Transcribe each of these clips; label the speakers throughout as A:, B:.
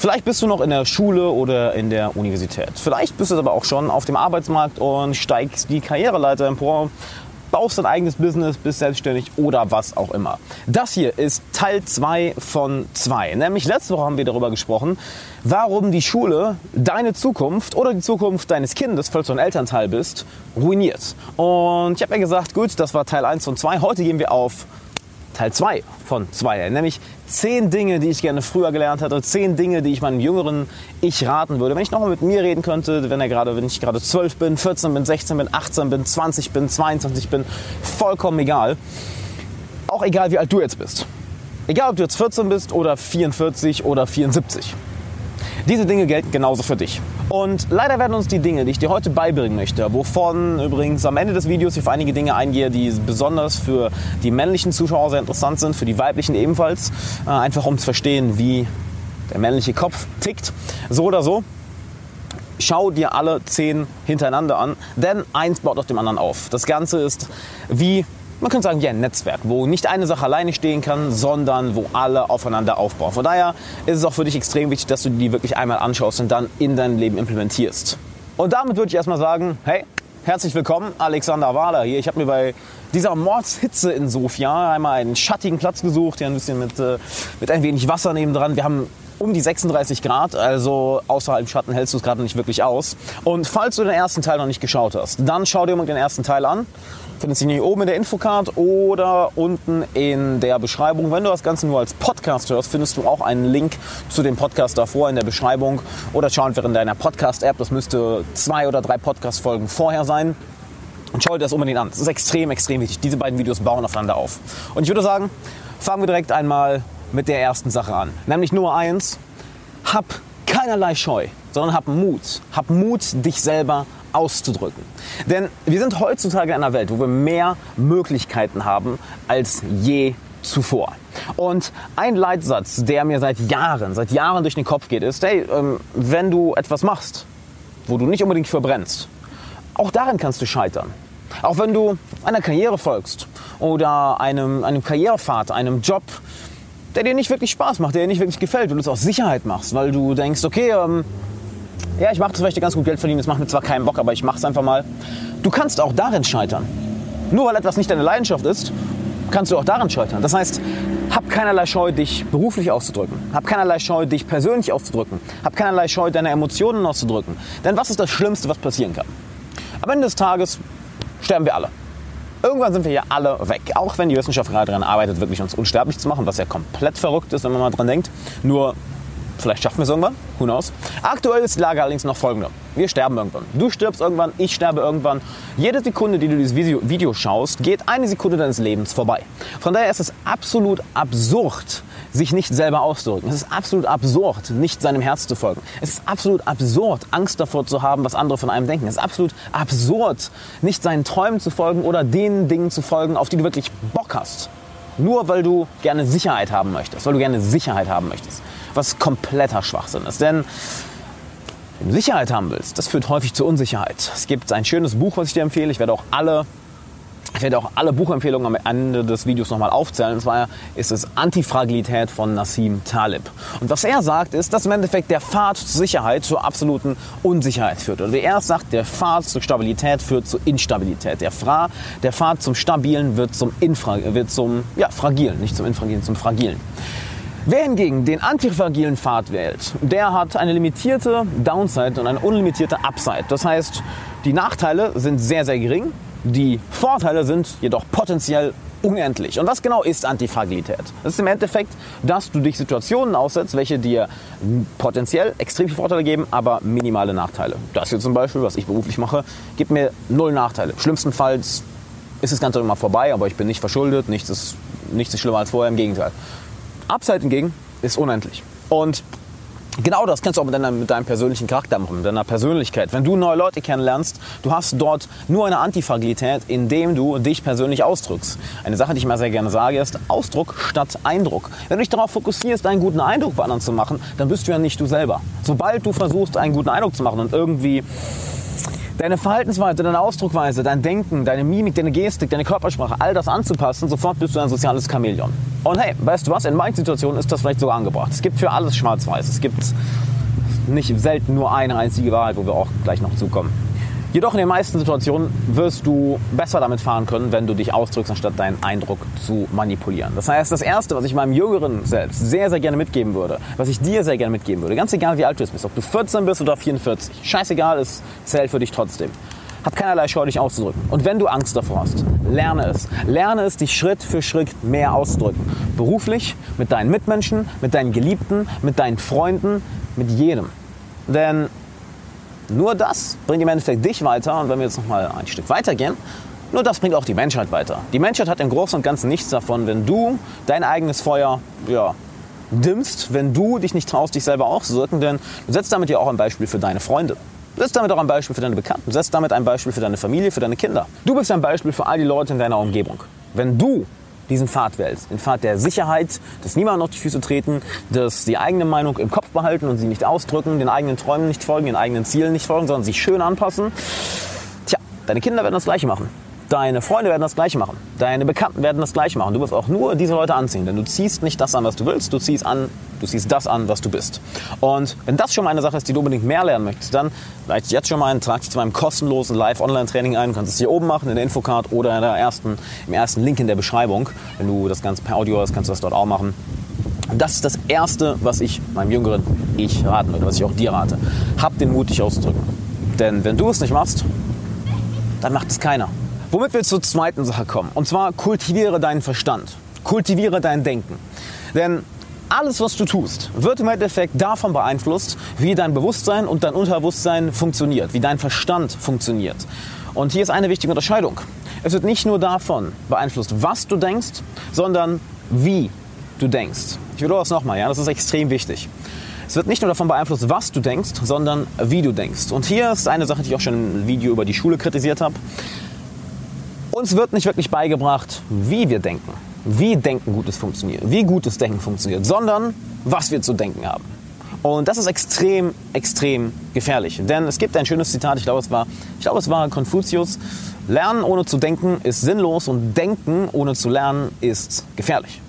A: Vielleicht bist du noch in der Schule oder in der Universität. Vielleicht bist du aber auch schon auf dem Arbeitsmarkt und steigst die Karriereleiter empor, baust dein eigenes Business, bist selbstständig oder was auch immer. Das hier ist Teil 2 von 2. Nämlich letzte Woche haben wir darüber gesprochen, warum die Schule deine Zukunft oder die Zukunft deines Kindes, falls du ein Elternteil bist, ruiniert. Und ich habe ja gesagt, gut, das war Teil 1 von 2. Heute gehen wir auf Teil 2 von 2, nämlich 10 Dinge, die ich gerne früher gelernt hatte, 10 Dinge, die ich meinem jüngeren Ich raten würde. Wenn ich nochmal mit mir reden könnte, wenn, er gerade, wenn ich gerade 12 bin, 14 bin, 16 bin, 18 bin, 20 bin, 22 bin, vollkommen egal. Auch egal, wie alt du jetzt bist. Egal, ob du jetzt 14 bist oder 44 oder 74. Diese Dinge gelten genauso für dich. Und leider werden uns die Dinge, die ich dir heute beibringen möchte, wovon übrigens am Ende des Videos ich auf einige Dinge eingehe, die besonders für die männlichen Zuschauer sehr interessant sind, für die weiblichen ebenfalls, äh, einfach um zu verstehen, wie der männliche Kopf tickt. So oder so, schau dir alle zehn hintereinander an, denn eins baut auf dem anderen auf. Das Ganze ist wie man könnte sagen, wie ein Netzwerk, wo nicht eine Sache alleine stehen kann, sondern wo alle aufeinander aufbauen. Von daher ist es auch für dich extrem wichtig, dass du die wirklich einmal anschaust und dann in dein Leben implementierst. Und damit würde ich erstmal sagen, hey, herzlich willkommen, Alexander Wahler hier. Ich habe mir bei dieser Mordshitze in Sofia einmal einen schattigen Platz gesucht, hier ein bisschen mit, äh, mit ein wenig Wasser nebendran. Wir haben um die 36 Grad, also außerhalb Schatten hältst du es gerade nicht wirklich aus. Und falls du den ersten Teil noch nicht geschaut hast, dann schau dir mal den ersten Teil an findest du hier oben in der Infocard oder unten in der Beschreibung. Wenn du das Ganze nur als Podcast hörst, findest du auch einen Link zu dem Podcast davor in der Beschreibung oder schau einfach in deiner Podcast-App. Das müsste zwei oder drei Podcast-Folgen vorher sein. Und schau dir das unbedingt an. Das ist extrem, extrem wichtig. Diese beiden Videos bauen aufeinander auf. Und ich würde sagen, fangen wir direkt einmal mit der ersten Sache an. Nämlich Nummer eins, hab keinerlei Scheu, sondern hab Mut. Hab Mut, dich selber auszudrücken. Denn wir sind heutzutage in einer Welt, wo wir mehr Möglichkeiten haben als je zuvor. Und ein Leitsatz, der mir seit Jahren, seit Jahren durch den Kopf geht, ist, hey, ähm, wenn du etwas machst, wo du nicht unbedingt verbrennst, auch darin kannst du scheitern. Auch wenn du einer Karriere folgst oder einem, einem Karrierepfad, einem Job, der dir nicht wirklich Spaß macht, der dir nicht wirklich gefällt, wenn du es aus Sicherheit machst, weil du denkst, okay, ähm, ja, ich mache das, weil ich ganz gut Geld verdiene, das macht mir zwar keinen Bock, aber ich mache es einfach mal. Du kannst auch darin scheitern. Nur weil etwas nicht deine Leidenschaft ist, kannst du auch darin scheitern. Das heißt, hab keinerlei Scheu, dich beruflich auszudrücken. Hab keinerlei Scheu, dich persönlich auszudrücken. Hab keinerlei Scheu, deine Emotionen auszudrücken. Denn was ist das Schlimmste, was passieren kann? Am Ende des Tages sterben wir alle. Irgendwann sind wir ja alle weg. Auch wenn die Wissenschaft gerade daran arbeitet, wirklich uns unsterblich zu machen, was ja komplett verrückt ist, wenn man mal dran denkt. Nur Vielleicht schaffen wir es irgendwann, who knows. Aktuell ist die Lage allerdings noch folgende. Wir sterben irgendwann. Du stirbst irgendwann, ich sterbe irgendwann. Jede Sekunde, die du dieses Video, Video schaust, geht eine Sekunde deines Lebens vorbei. Von daher ist es absolut absurd, sich nicht selber auszudrücken. Es ist absolut absurd, nicht seinem Herz zu folgen. Es ist absolut absurd, Angst davor zu haben, was andere von einem denken. Es ist absolut absurd, nicht seinen Träumen zu folgen oder den Dingen zu folgen, auf die du wirklich Bock hast. Nur weil du gerne Sicherheit haben möchtest, weil du gerne Sicherheit haben möchtest was kompletter Schwachsinn ist. Denn wenn du Sicherheit haben willst, das führt häufig zur Unsicherheit. Es gibt ein schönes Buch, was ich dir empfehle. Ich werde auch alle ich werde auch alle Buchempfehlungen am Ende des Videos nochmal aufzählen. Und zwar ist es Antifragilität von Nassim Talib. Und was er sagt, ist, dass im Endeffekt der Pfad zur Sicherheit zur absoluten Unsicherheit führt. Oder wie er sagt, der Pfad zur Stabilität führt zur Instabilität. Der, Fra, der Pfad zum Stabilen wird zum, Infra, wird zum ja, Fragilen, nicht zum Infragilen, zum Fragilen. Wer hingegen den antifragilen Pfad wählt, der hat eine limitierte Downside und eine unlimitierte Upside. Das heißt, die Nachteile sind sehr, sehr gering, die Vorteile sind jedoch potenziell unendlich. Und was genau ist Antifragilität? Das ist im Endeffekt, dass du dich Situationen aussetzt, welche dir potenziell extrem viele Vorteile geben, aber minimale Nachteile. Das hier zum Beispiel, was ich beruflich mache, gibt mir null Nachteile. Schlimmstenfalls ist das Ganze immer vorbei, aber ich bin nicht verschuldet, nichts ist, nichts ist schlimmer als vorher, im Gegenteil. Upside hingegen ist unendlich. Und Genau das kannst du auch mit, deiner, mit deinem persönlichen Charakter machen, mit deiner Persönlichkeit. Wenn du neue Leute kennenlernst, du hast dort nur eine Antifragilität, indem du dich persönlich ausdrückst. Eine Sache, die ich mal sehr gerne sage, ist Ausdruck statt Eindruck. Wenn du dich darauf fokussierst, einen guten Eindruck bei anderen zu machen, dann bist du ja nicht du selber. Sobald du versuchst, einen guten Eindruck zu machen und irgendwie deine Verhaltensweise, deine Ausdruckweise, dein Denken, deine Mimik, deine Gestik, deine Körpersprache, all das anzupassen, sofort bist du ein soziales Chamäleon. Und hey, weißt du was, in manchen Situationen ist das vielleicht sogar angebracht. Es gibt für alles schwarz-weiß. Es gibt nicht selten nur eine einzige Wahrheit, wo wir auch gleich noch zukommen. Jedoch in den meisten Situationen wirst du besser damit fahren können, wenn du dich ausdrückst, anstatt deinen Eindruck zu manipulieren. Das heißt, das Erste, was ich meinem jüngeren Selbst sehr, sehr gerne mitgeben würde, was ich dir sehr gerne mitgeben würde, ganz egal wie alt du bist, ob du 14 bist oder 44, scheißegal, es zählt für dich trotzdem. Hab keinerlei Scheu, dich auszudrücken. Und wenn du Angst davor hast, lerne es. Lerne es, dich Schritt für Schritt mehr auszudrücken. Beruflich, mit deinen Mitmenschen, mit deinen Geliebten, mit deinen Freunden, mit jedem. Denn nur das bringt im Endeffekt dich weiter. Und wenn wir jetzt noch mal ein Stück weiter gehen, nur das bringt auch die Menschheit weiter. Die Menschheit hat im Großen und Ganzen nichts davon, wenn du dein eigenes Feuer ja, dimmst, wenn du dich nicht traust, dich selber auszuwirken, denn du setzt damit ja auch ein Beispiel für deine Freunde. Du setzt damit auch ein Beispiel für deine Bekannten. Du setzt damit ein Beispiel für deine Familie, für deine Kinder. Du bist ein Beispiel für all die Leute in deiner Umgebung. Wenn du diesen Pfad wählst. Den Pfad der Sicherheit, dass niemand auf die Füße treten, dass die eigene Meinung im Kopf behalten und sie nicht ausdrücken, den eigenen Träumen nicht folgen, den eigenen Zielen nicht folgen, sondern sich schön anpassen. Tja, deine Kinder werden das Gleiche machen. Deine Freunde werden das Gleiche machen. Deine Bekannten werden das Gleiche machen. Du wirst auch nur diese Leute anziehen, denn du ziehst nicht das an, was du willst, du ziehst an, du ziehst das an, was du bist. Und wenn das schon mal eine Sache ist, die du unbedingt mehr lernen möchtest, dann vielleicht jetzt schon mal ein, trag dich zu meinem kostenlosen Live-Online-Training ein. Du kannst es hier oben machen in der Infocard oder in der ersten, im ersten Link in der Beschreibung. Wenn du das Ganze per Audio hast, kannst du das dort auch machen. Und das ist das Erste, was ich meinem jüngeren Ich raten würde, was ich auch dir rate. Hab den Mut, dich auszudrücken. Denn wenn du es nicht machst, dann macht es keiner. Womit wir zur zweiten Sache kommen. Und zwar kultiviere deinen Verstand. Kultiviere dein Denken. Denn alles, was du tust, wird im Endeffekt davon beeinflusst, wie dein Bewusstsein und dein Unterbewusstsein funktioniert, wie dein Verstand funktioniert. Und hier ist eine wichtige Unterscheidung. Es wird nicht nur davon beeinflusst, was du denkst, sondern wie du denkst. Ich wiederhole das nochmal, ja, das ist extrem wichtig. Es wird nicht nur davon beeinflusst, was du denkst, sondern wie du denkst. Und hier ist eine Sache, die ich auch schon im Video über die Schule kritisiert habe. Uns wird nicht wirklich beigebracht, wie wir denken, wie Denken gutes funktioniert, wie gutes Denken funktioniert, sondern was wir zu denken haben. Und das ist extrem, extrem gefährlich. Denn es gibt ein schönes Zitat, ich glaube, es war, ich glaube, es war Konfuzius. Lernen ohne zu denken ist sinnlos und denken ohne zu lernen ist gefährlich.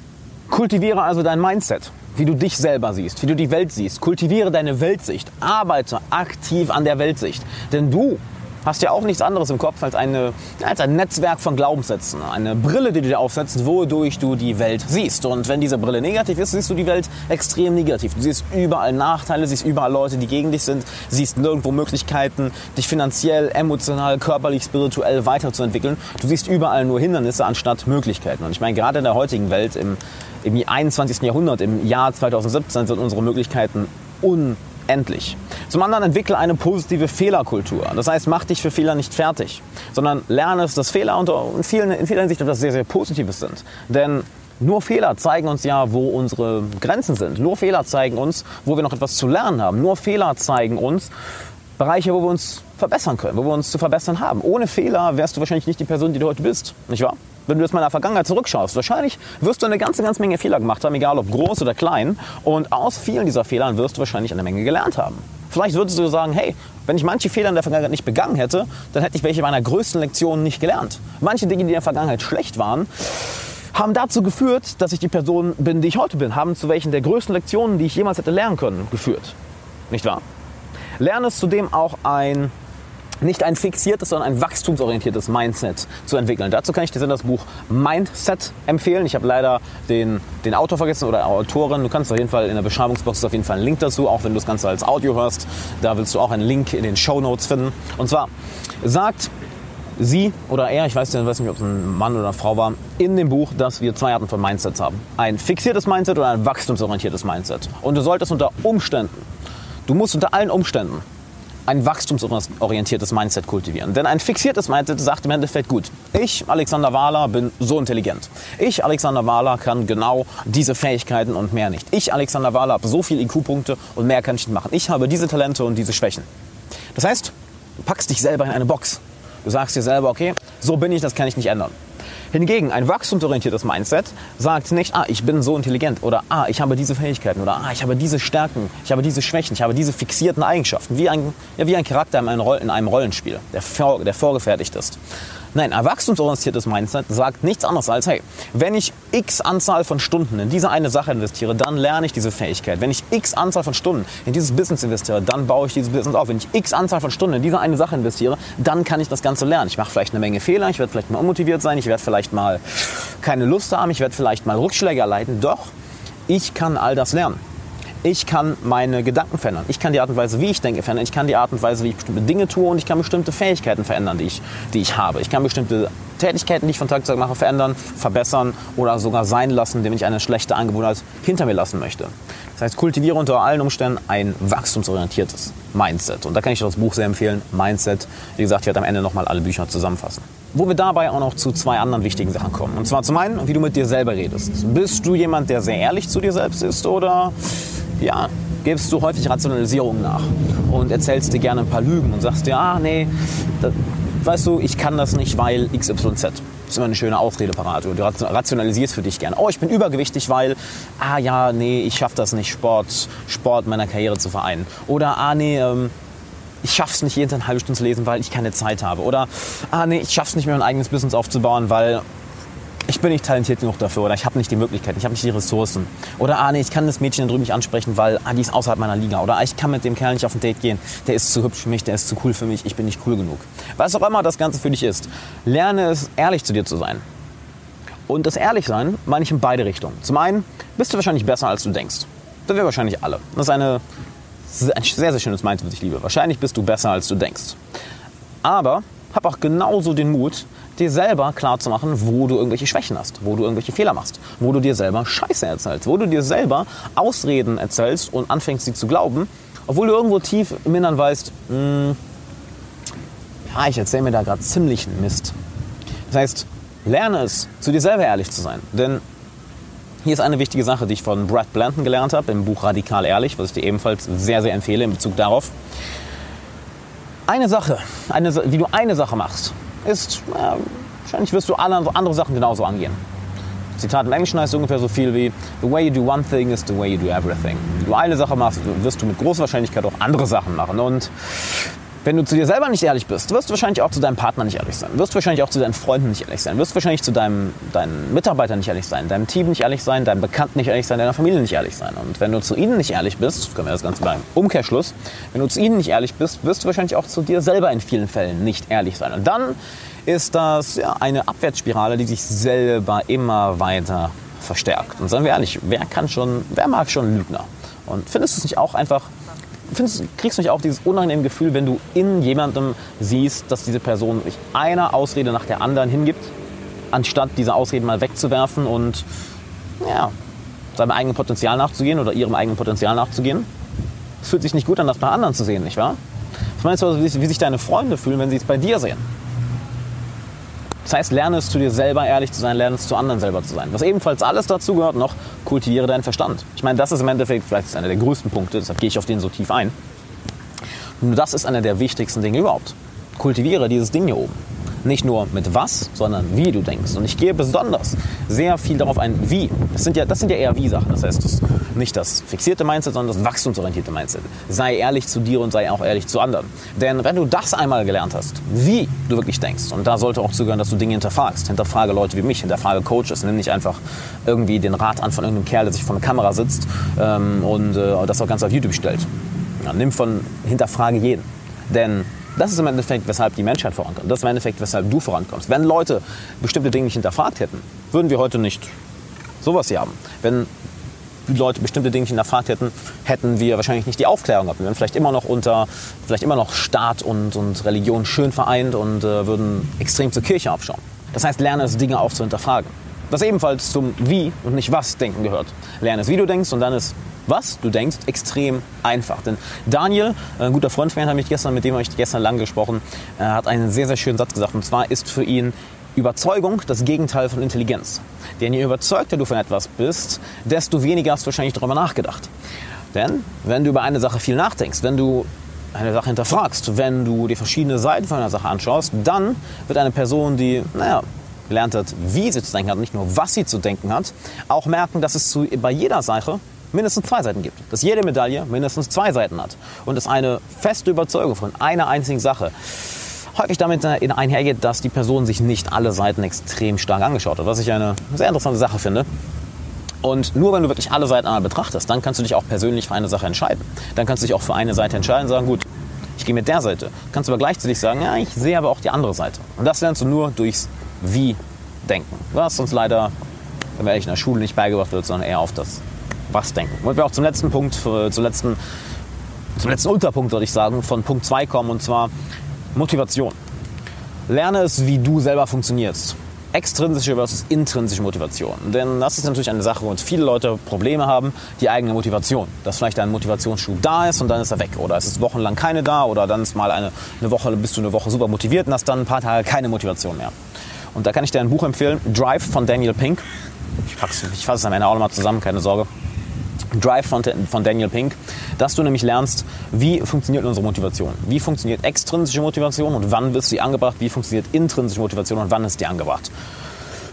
A: Kultiviere also dein Mindset, wie du dich selber siehst, wie du die Welt siehst. Kultiviere deine Weltsicht. Arbeite aktiv an der Weltsicht. Denn du hast ja auch nichts anderes im Kopf als, eine, als ein Netzwerk von Glaubenssätzen. Eine Brille, die du dir aufsetzt, wodurch du die Welt siehst. Und wenn diese Brille negativ ist, siehst du die Welt extrem negativ. Du siehst überall Nachteile, siehst überall Leute, die gegen dich sind, siehst nirgendwo Möglichkeiten, dich finanziell, emotional, körperlich, spirituell weiterzuentwickeln. Du siehst überall nur Hindernisse anstatt Möglichkeiten. Und ich meine, gerade in der heutigen Welt, im, im 21. Jahrhundert, im Jahr 2017, sind unsere Möglichkeiten un endlich. Zum anderen entwickle eine positive Fehlerkultur. Das heißt, mach dich für Fehler nicht fertig, sondern lerne es, dass Fehler in vielen, in vieler Hinsicht etwas sehr, sehr Positives sind. Denn nur Fehler zeigen uns ja, wo unsere Grenzen sind. Nur Fehler zeigen uns, wo wir noch etwas zu lernen haben. Nur Fehler zeigen uns Bereiche, wo wir uns verbessern können, wo wir uns zu verbessern haben. Ohne Fehler wärst du wahrscheinlich nicht die Person, die du heute bist, nicht wahr? Wenn du jetzt mal in der Vergangenheit zurückschaust, wahrscheinlich wirst du eine ganze, ganze Menge Fehler gemacht haben, egal ob groß oder klein. Und aus vielen dieser Fehlern wirst du wahrscheinlich eine Menge gelernt haben. Vielleicht würdest du sagen, hey, wenn ich manche Fehler in der Vergangenheit nicht begangen hätte, dann hätte ich welche meiner größten Lektionen nicht gelernt. Manche Dinge, die in der Vergangenheit schlecht waren, haben dazu geführt, dass ich die Person bin, die ich heute bin, haben zu welchen der größten Lektionen, die ich jemals hätte lernen können, geführt. Nicht wahr? Lerne es zudem auch ein nicht ein fixiertes, sondern ein wachstumsorientiertes Mindset zu entwickeln. Dazu kann ich dir das Buch Mindset empfehlen. Ich habe leider den, den Autor vergessen oder Autorin. Du kannst auf jeden Fall in der Beschreibungsbox auf jeden Fall einen Link dazu, auch wenn du das Ganze als Audio hörst. Da willst du auch einen Link in den Show Notes finden. Und zwar sagt sie oder er, ich weiß nicht, ob es ein Mann oder eine Frau war, in dem Buch, dass wir zwei Arten von Mindsets haben. Ein fixiertes Mindset oder ein wachstumsorientiertes Mindset. Und du solltest unter Umständen, du musst unter allen Umständen ein wachstumsorientiertes Mindset kultivieren. Denn ein fixiertes Mindset sagt im Endeffekt, gut, ich, Alexander Wahler, bin so intelligent. Ich, Alexander Wahler, kann genau diese Fähigkeiten und mehr nicht. Ich, Alexander Wahler, habe so viele IQ-Punkte und mehr kann ich nicht machen. Ich habe diese Talente und diese Schwächen. Das heißt, du packst dich selber in eine Box. Du sagst dir selber, okay, so bin ich, das kann ich nicht ändern. Hingegen ein wachstumsorientiertes Mindset sagt nicht, ah, ich bin so intelligent oder ah, ich habe diese Fähigkeiten oder ah, ich habe diese Stärken, ich habe diese Schwächen, ich habe diese fixierten Eigenschaften, wie ein, ja, wie ein Charakter in einem Rollenspiel, der, vor, der vorgefertigt ist. Nein, ein wachstumsorientiertes Mindset sagt nichts anderes als, hey, wenn ich x Anzahl von Stunden in diese eine Sache investiere, dann lerne ich diese Fähigkeit. Wenn ich x Anzahl von Stunden in dieses Business investiere, dann baue ich dieses Business auf. Wenn ich x Anzahl von Stunden in diese eine Sache investiere, dann kann ich das Ganze lernen. Ich mache vielleicht eine Menge Fehler, ich werde vielleicht mal unmotiviert sein, ich werde vielleicht mal keine Lust haben, ich werde vielleicht mal Rückschläge erleiden, doch ich kann all das lernen ich kann meine Gedanken verändern. Ich kann die Art und Weise, wie ich denke, verändern. Ich kann die Art und Weise, wie ich bestimmte Dinge tue und ich kann bestimmte Fähigkeiten verändern, die ich, die ich habe. Ich kann bestimmte Tätigkeiten, die ich von Tag zu Tag mache, verändern, verbessern oder sogar sein lassen, indem ich eine schlechte Angewohnheit hinter mir lassen möchte. Das heißt, kultiviere unter allen Umständen ein wachstumsorientiertes Mindset. Und da kann ich das Buch sehr empfehlen, Mindset. Wie gesagt, ich werde am Ende nochmal alle Bücher zusammenfassen. Wo wir dabei auch noch zu zwei anderen wichtigen Sachen kommen. Und zwar zum einen, wie du mit dir selber redest. Bist du jemand, der sehr ehrlich zu dir selbst ist oder ja, gibst du häufig Rationalisierungen nach und erzählst dir gerne ein paar Lügen und sagst dir, ah nee, das, weißt du, ich kann das nicht, weil XYZ. Das ist immer eine schöne Ausrede. Du rationalisierst für dich gerne. Oh, ich bin übergewichtig, weil, ah ja, nee, ich schaffe das nicht, Sport, Sport meiner Karriere zu vereinen. Oder, ah nee, ähm, ich schaff's nicht, jeden Tag eine halbe Stunde zu lesen, weil ich keine Zeit habe. Oder, ah nee, ich schaff's nicht mehr, mein eigenes Business aufzubauen, weil ich bin nicht talentiert genug dafür oder ich habe nicht die Möglichkeiten, ich habe nicht die Ressourcen. Oder ah nee, ich kann das Mädchen drüben nicht ansprechen, weil ah, die ist außerhalb meiner Liga. Oder ah, ich kann mit dem Kerl nicht auf ein Date gehen, der ist zu hübsch für mich, der ist zu cool für mich, ich bin nicht cool genug. Was auch immer das Ganze für dich ist, lerne es, ehrlich zu dir zu sein. Und das Ehrlichsein meine ich in beide Richtungen. Zum einen bist du wahrscheinlich besser, als du denkst. Das wir wahrscheinlich alle. Das ist eine, ein sehr, sehr schönes Mindset, was ich liebe. Wahrscheinlich bist du besser, als du denkst. Aber hab auch genauso den Mut, dir selber klar zu machen, wo du irgendwelche Schwächen hast, wo du irgendwelche Fehler machst, wo du dir selber Scheiße erzählst, wo du dir selber Ausreden erzählst und anfängst, sie zu glauben, obwohl du irgendwo tief im Innern weißt, mh, hm, ja, ich erzähle mir da gerade ziemlichen Mist. Das heißt, lerne es, zu dir selber ehrlich zu sein. Denn hier ist eine wichtige Sache, die ich von Brad Blanton gelernt habe, im Buch Radikal Ehrlich, was ich dir ebenfalls sehr, sehr empfehle in Bezug darauf. Eine Sache, eine, wie du eine Sache machst, ist, äh, wahrscheinlich wirst du alle andere Sachen genauso angehen. Zitat im Englischen heißt ungefähr so viel wie The way you do one thing is the way you do everything. Wenn du eine Sache machst, wirst du mit großer Wahrscheinlichkeit auch andere Sachen machen. Und wenn du zu dir selber nicht ehrlich bist, wirst du wahrscheinlich auch zu deinem Partner nicht ehrlich sein, wirst du wahrscheinlich auch zu deinen Freunden nicht ehrlich sein, wirst du wahrscheinlich zu deinem, deinen Mitarbeitern nicht ehrlich sein, deinem Team nicht ehrlich sein, deinem Bekannten nicht ehrlich sein, deiner Familie nicht ehrlich sein. Und wenn du zu ihnen nicht ehrlich bist, können wir das Ganze beim Umkehrschluss, wenn du zu ihnen nicht ehrlich bist, wirst du wahrscheinlich auch zu dir selber in vielen Fällen nicht ehrlich sein. Und dann ist das ja, eine Abwärtsspirale, die sich selber immer weiter verstärkt. Und seien wir ehrlich, wer kann schon, wer mag schon Lügner? Und findest du es nicht auch einfach findest, kriegst du nicht auch dieses unangenehme Gefühl, wenn du in jemandem siehst, dass diese Person sich einer Ausrede nach der anderen hingibt, anstatt diese Ausreden mal wegzuwerfen und ja, seinem eigenen Potenzial nachzugehen oder ihrem eigenen Potenzial nachzugehen? Es fühlt sich nicht gut an, das bei anderen zu sehen, nicht wahr? Was meinst du, wie sich deine Freunde fühlen, wenn sie es bei dir sehen? Das heißt, lerne es zu dir selber ehrlich zu sein, lerne es zu anderen selber zu sein. Was ebenfalls alles dazu gehört noch, kultiviere deinen Verstand. Ich meine, das ist im Endeffekt vielleicht einer der größten Punkte, deshalb gehe ich auf den so tief ein. Nur das ist einer der wichtigsten Dinge überhaupt. Kultiviere dieses Ding hier oben. Nicht nur mit was, sondern wie du denkst. Und ich gehe besonders sehr viel darauf ein, wie. Das sind ja, das sind ja eher wie-Sachen. Das heißt, das, nicht das fixierte Mindset, sondern das wachstumsorientierte Mindset. Sei ehrlich zu dir und sei auch ehrlich zu anderen. Denn wenn du das einmal gelernt hast, wie du wirklich denkst, und da sollte auch zugehören, dass du Dinge hinterfragst. Hinterfrage Leute wie mich, hinterfrage Coaches. Nimm nicht einfach irgendwie den Rat an von irgendeinem Kerl, der sich vor der Kamera sitzt ähm, und äh, das auch ganz auf YouTube stellt. Ja, nimm von, hinterfrage jeden. Denn das ist im Endeffekt, weshalb die Menschheit vorankommt. Das ist im Endeffekt, weshalb du vorankommst. Wenn Leute bestimmte Dinge nicht hinterfragt hätten, würden wir heute nicht sowas hier haben. Wenn Leute bestimmte Dinge nicht hinterfragt hätten, hätten wir wahrscheinlich nicht die Aufklärung gehabt. Wir wären vielleicht immer noch unter, vielleicht immer noch Staat und, und Religion schön vereint und äh, würden extrem zur Kirche aufschauen. Das heißt, lerne es, Dinge auch zu hinterfragen. Das ebenfalls zum Wie und nicht Was denken gehört. Lerne es, wie du denkst und dann ist was du denkst, extrem einfach. Denn Daniel, ein guter Freund von mir, hat mich gestern, mit dem habe ich gestern lang gesprochen, äh, hat einen sehr, sehr schönen Satz gesagt. Und zwar ist für ihn Überzeugung das Gegenteil von Intelligenz. Denn je überzeugter du von etwas bist, desto weniger hast du wahrscheinlich darüber nachgedacht. Denn wenn du über eine Sache viel nachdenkst, wenn du eine Sache hinterfragst, wenn du dir verschiedene Seiten von einer Sache anschaust, dann wird eine Person, die, naja, gelernt hat, wie sie zu denken hat, nicht nur was sie zu denken hat, auch merken, dass es zu, bei jeder Sache mindestens zwei Seiten gibt. Dass jede Medaille mindestens zwei Seiten hat. Und dass eine feste Überzeugung von einer einzigen Sache häufig damit einhergeht, dass die Person sich nicht alle Seiten extrem stark angeschaut hat, was ich eine sehr interessante Sache finde. Und nur wenn du wirklich alle Seiten einmal betrachtest, dann kannst du dich auch persönlich für eine Sache entscheiden. Dann kannst du dich auch für eine Seite entscheiden und sagen, gut, ich gehe mit der Seite. Kannst aber gleichzeitig sagen, ja, ich sehe aber auch die andere Seite. Und das lernst du nur durchs Wie-Denken. Was uns leider, wenn wir ehrlich in der Schule nicht beigebracht wird, sondern eher auf das Was-Denken. Und wir auch zum letzten Punkt, zum letzten, zum letzten Unterpunkt, würde ich sagen, von Punkt 2 kommen, und zwar Motivation. Lerne es, wie du selber funktionierst extrinsische versus intrinsische Motivation. Denn das ist natürlich eine Sache, wo viele Leute Probleme haben, die eigene Motivation. Dass vielleicht ein Motivationsschub da ist und dann ist er weg. Oder es ist wochenlang keine da oder dann ist mal eine, eine Woche, bist du eine Woche super motiviert und hast dann ein paar Tage keine Motivation mehr. Und da kann ich dir ein Buch empfehlen, Drive von Daniel Pink. Ich, ich fasse es am Ende auch nochmal zusammen, keine Sorge. Drive von, von Daniel Pink, dass du nämlich lernst, wie funktioniert unsere Motivation. Wie funktioniert extrinsische Motivation und wann wird sie angebracht? Wie funktioniert intrinsische Motivation und wann ist die angebracht?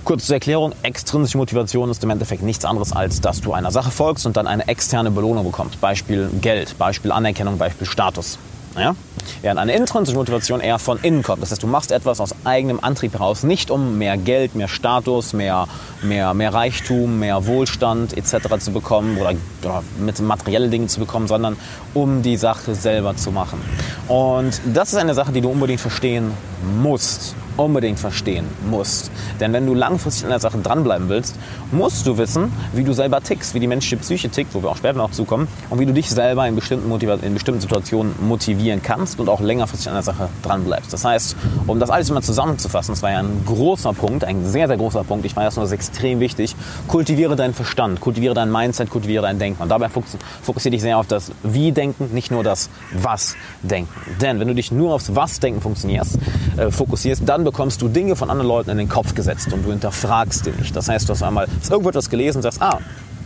A: Kurz zur Erklärung, extrinsische Motivation ist im Endeffekt nichts anderes, als dass du einer Sache folgst und dann eine externe Belohnung bekommst. Beispiel Geld, Beispiel Anerkennung, Beispiel Status. Ja? Während eine intrinsische Motivation eher von innen kommt. Das heißt, du machst etwas aus eigenem Antrieb heraus, nicht um mehr Geld, mehr Status, mehr, mehr, mehr Reichtum, mehr Wohlstand etc. zu bekommen oder, oder mit materiellen Dingen zu bekommen, sondern um die Sache selber zu machen. Und das ist eine Sache, die du unbedingt verstehen musst unbedingt verstehen musst. Denn wenn du langfristig an der Sache dranbleiben willst, musst du wissen, wie du selber tickst, wie die menschliche Psyche tickt, wo wir auch später noch zukommen, und wie du dich selber in bestimmten, in bestimmten Situationen motivieren kannst und auch längerfristig an der Sache dranbleibst. Das heißt, um das alles mal zusammenzufassen, das war ja ein großer Punkt, ein sehr, sehr großer Punkt, ich nur, das ist extrem wichtig, kultiviere deinen Verstand, kultiviere dein Mindset, kultiviere dein Denken. Und dabei fokussiere dich sehr auf das Wie-Denken, nicht nur das Was-Denken. Denn wenn du dich nur aufs Was-Denken funktionierst, äh, fokussierst, dann bekommst du Dinge von anderen Leuten in den Kopf gesetzt und du hinterfragst die nicht. Das heißt, du hast einmal hast irgendwo etwas gelesen und sagst, ah,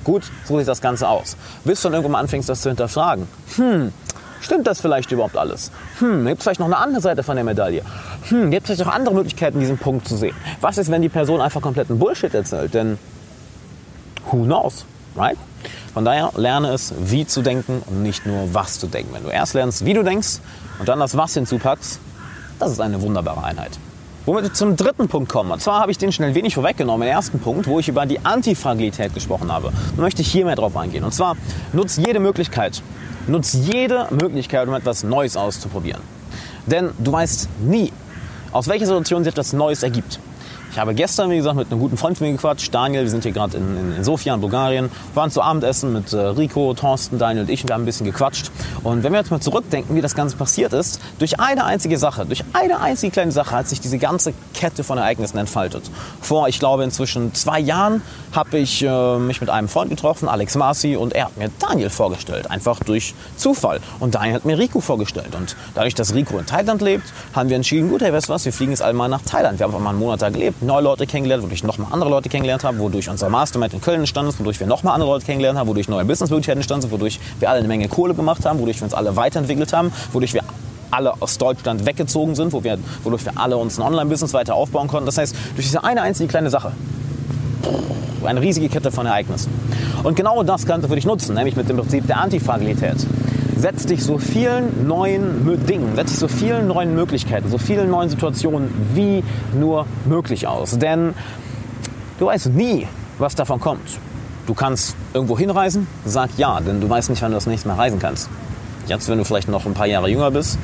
A: gut, so sieht das Ganze aus. Bis du dann irgendwann anfängst, das zu hinterfragen. Hm, stimmt das vielleicht überhaupt alles? Hm, gibt es vielleicht noch eine andere Seite von der Medaille? Hm, gibt es vielleicht noch andere Möglichkeiten, diesen Punkt zu sehen? Was ist, wenn die Person einfach kompletten Bullshit erzählt? Denn who knows, right? Von daher lerne es, wie zu denken und nicht nur was zu denken. Wenn du erst lernst, wie du denkst und dann das Was hinzupackst, das ist eine wunderbare Einheit. Womit wir zum dritten Punkt kommen. Und zwar habe ich den schnell wenig vorweggenommen, den ersten Punkt, wo ich über die Antifragilität gesprochen habe. Da möchte ich hier mehr drauf eingehen. Und zwar, nutz jede Möglichkeit. Nutz jede Möglichkeit, um etwas Neues auszuprobieren. Denn du weißt nie, aus welcher Situation sich etwas Neues ergibt. Ich habe gestern, wie gesagt, mit einem guten Freund von mir gequatscht. Daniel, wir sind hier gerade in, in, in, Sofia in Bulgarien. Wir waren zu Abendessen mit äh, Rico, Thorsten, Daniel und ich und wir haben ein bisschen gequatscht. Und wenn wir jetzt mal zurückdenken, wie das Ganze passiert ist, durch eine einzige Sache, durch eine einzige kleine Sache hat sich diese ganze Kette von Ereignissen entfaltet. Vor, ich glaube, inzwischen zwei Jahren habe ich äh, mich mit einem Freund getroffen, Alex Marci, und er hat mir Daniel vorgestellt, einfach durch Zufall. Und Daniel hat mir Rico vorgestellt. Und dadurch, dass Rico in Thailand lebt, haben wir entschieden, gut, hey, weißt du was, wir fliegen jetzt alle mal nach Thailand. Wir haben einfach mal einen Monat da gelebt neue Leute kennengelernt, wodurch nochmal andere Leute kennengelernt haben, wodurch unser Mastermind in Köln entstanden ist, wodurch wir nochmal andere Leute kennengelernt haben, wodurch neue Businessmöglichkeiten entstanden sind, wodurch wir alle eine Menge Kohle gemacht haben, wodurch wir uns alle weiterentwickelt haben, wodurch wir alle aus Deutschland weggezogen sind, wodurch wir alle uns ein Online-Business weiter aufbauen konnten. Das heißt, durch diese eine einzige kleine Sache, eine riesige Kette von Ereignissen. Und genau das Ganze würde ich nutzen, nämlich mit dem Prinzip der Antifragilität setz dich so vielen neuen Dingen, setz dich so vielen neuen Möglichkeiten, so vielen neuen Situationen wie nur möglich aus. Denn du weißt nie, was davon kommt. Du kannst irgendwo hinreisen, sag ja, denn du weißt nicht, wann du das nächste Mal reisen kannst. Jetzt, wenn du vielleicht noch ein paar Jahre jünger bist,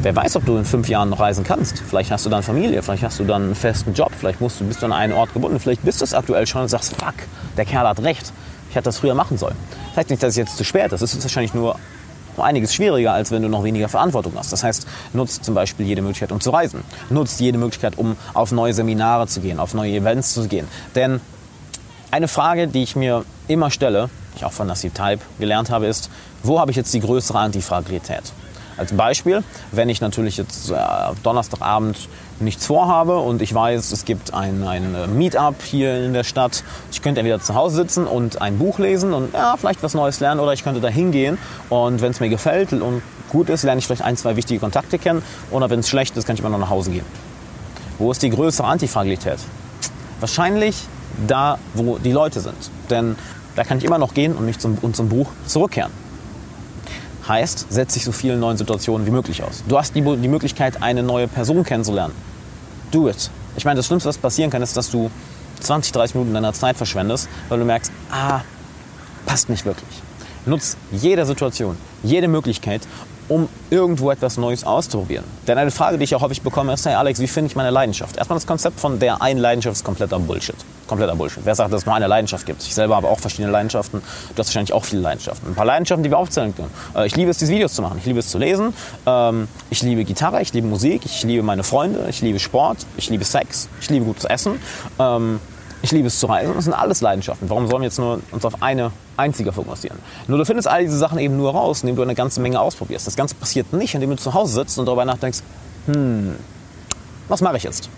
A: wer weiß, ob du in fünf Jahren noch reisen kannst. Vielleicht hast du dann Familie, vielleicht hast du dann einen festen Job, vielleicht musst du, bist du an einen Ort gebunden, vielleicht bist du es aktuell schon und sagst, fuck, der Kerl hat recht, ich hätte das früher machen sollen. Das heißt nicht, dass es jetzt zu spät ist, es ist wahrscheinlich nur einiges schwieriger, als wenn du noch weniger Verantwortung hast. Das heißt, nutzt zum Beispiel jede Möglichkeit, um zu reisen. Nutzt jede Möglichkeit, um auf neue Seminare zu gehen, auf neue Events zu gehen. Denn eine Frage, die ich mir immer stelle, ich auch von Nassim Type gelernt habe, ist, wo habe ich jetzt die größere Antifragilität? Als Beispiel, wenn ich natürlich jetzt äh, Donnerstagabend nichts vorhabe und ich weiß, es gibt ein, ein äh, Meetup hier in der Stadt. Ich könnte entweder zu Hause sitzen und ein Buch lesen und ja, vielleicht was Neues lernen oder ich könnte da hingehen und wenn es mir gefällt und gut ist, lerne ich vielleicht ein, zwei wichtige Kontakte kennen oder wenn es schlecht ist, kann ich immer noch nach Hause gehen. Wo ist die größere Antifragilität? Wahrscheinlich da, wo die Leute sind. Denn da kann ich immer noch gehen und mich zum, und zum Buch zurückkehren. Heißt, setz dich so vielen neuen Situationen wie möglich aus. Du hast die, die Möglichkeit, eine neue Person kennenzulernen. Do it. Ich meine, das Schlimmste, was passieren kann, ist, dass du 20, 30 Minuten deiner Zeit verschwendest, weil du merkst, ah, passt nicht wirklich. Nutz jede Situation, jede Möglichkeit, um irgendwo etwas Neues auszuprobieren. Denn eine Frage, die ich auch häufig bekomme, ist, hey Alex, wie finde ich meine Leidenschaft? Erstmal das Konzept von der einen Leidenschaft ist kompletter Bullshit. Kompletter Bullshit. Wer sagt, dass es nur eine Leidenschaft gibt? Ich selber habe auch verschiedene Leidenschaften. Du hast wahrscheinlich auch viele Leidenschaften. Ein paar Leidenschaften, die wir aufzählen können. Äh, ich liebe es, diese Videos zu machen. Ich liebe es zu lesen. Ähm, ich liebe Gitarre, ich liebe Musik, ich liebe meine Freunde, ich liebe Sport, ich liebe Sex, ich liebe gutes Essen. Ich liebe es zu reisen. Das sind alles Leidenschaften. Warum sollen wir jetzt nur uns auf eine einzige fokussieren? Nur du findest all diese Sachen eben nur raus, indem du eine ganze Menge ausprobierst. Das Ganze passiert nicht, indem du zu Hause sitzt und darüber nachdenkst, hm, was mache ich jetzt?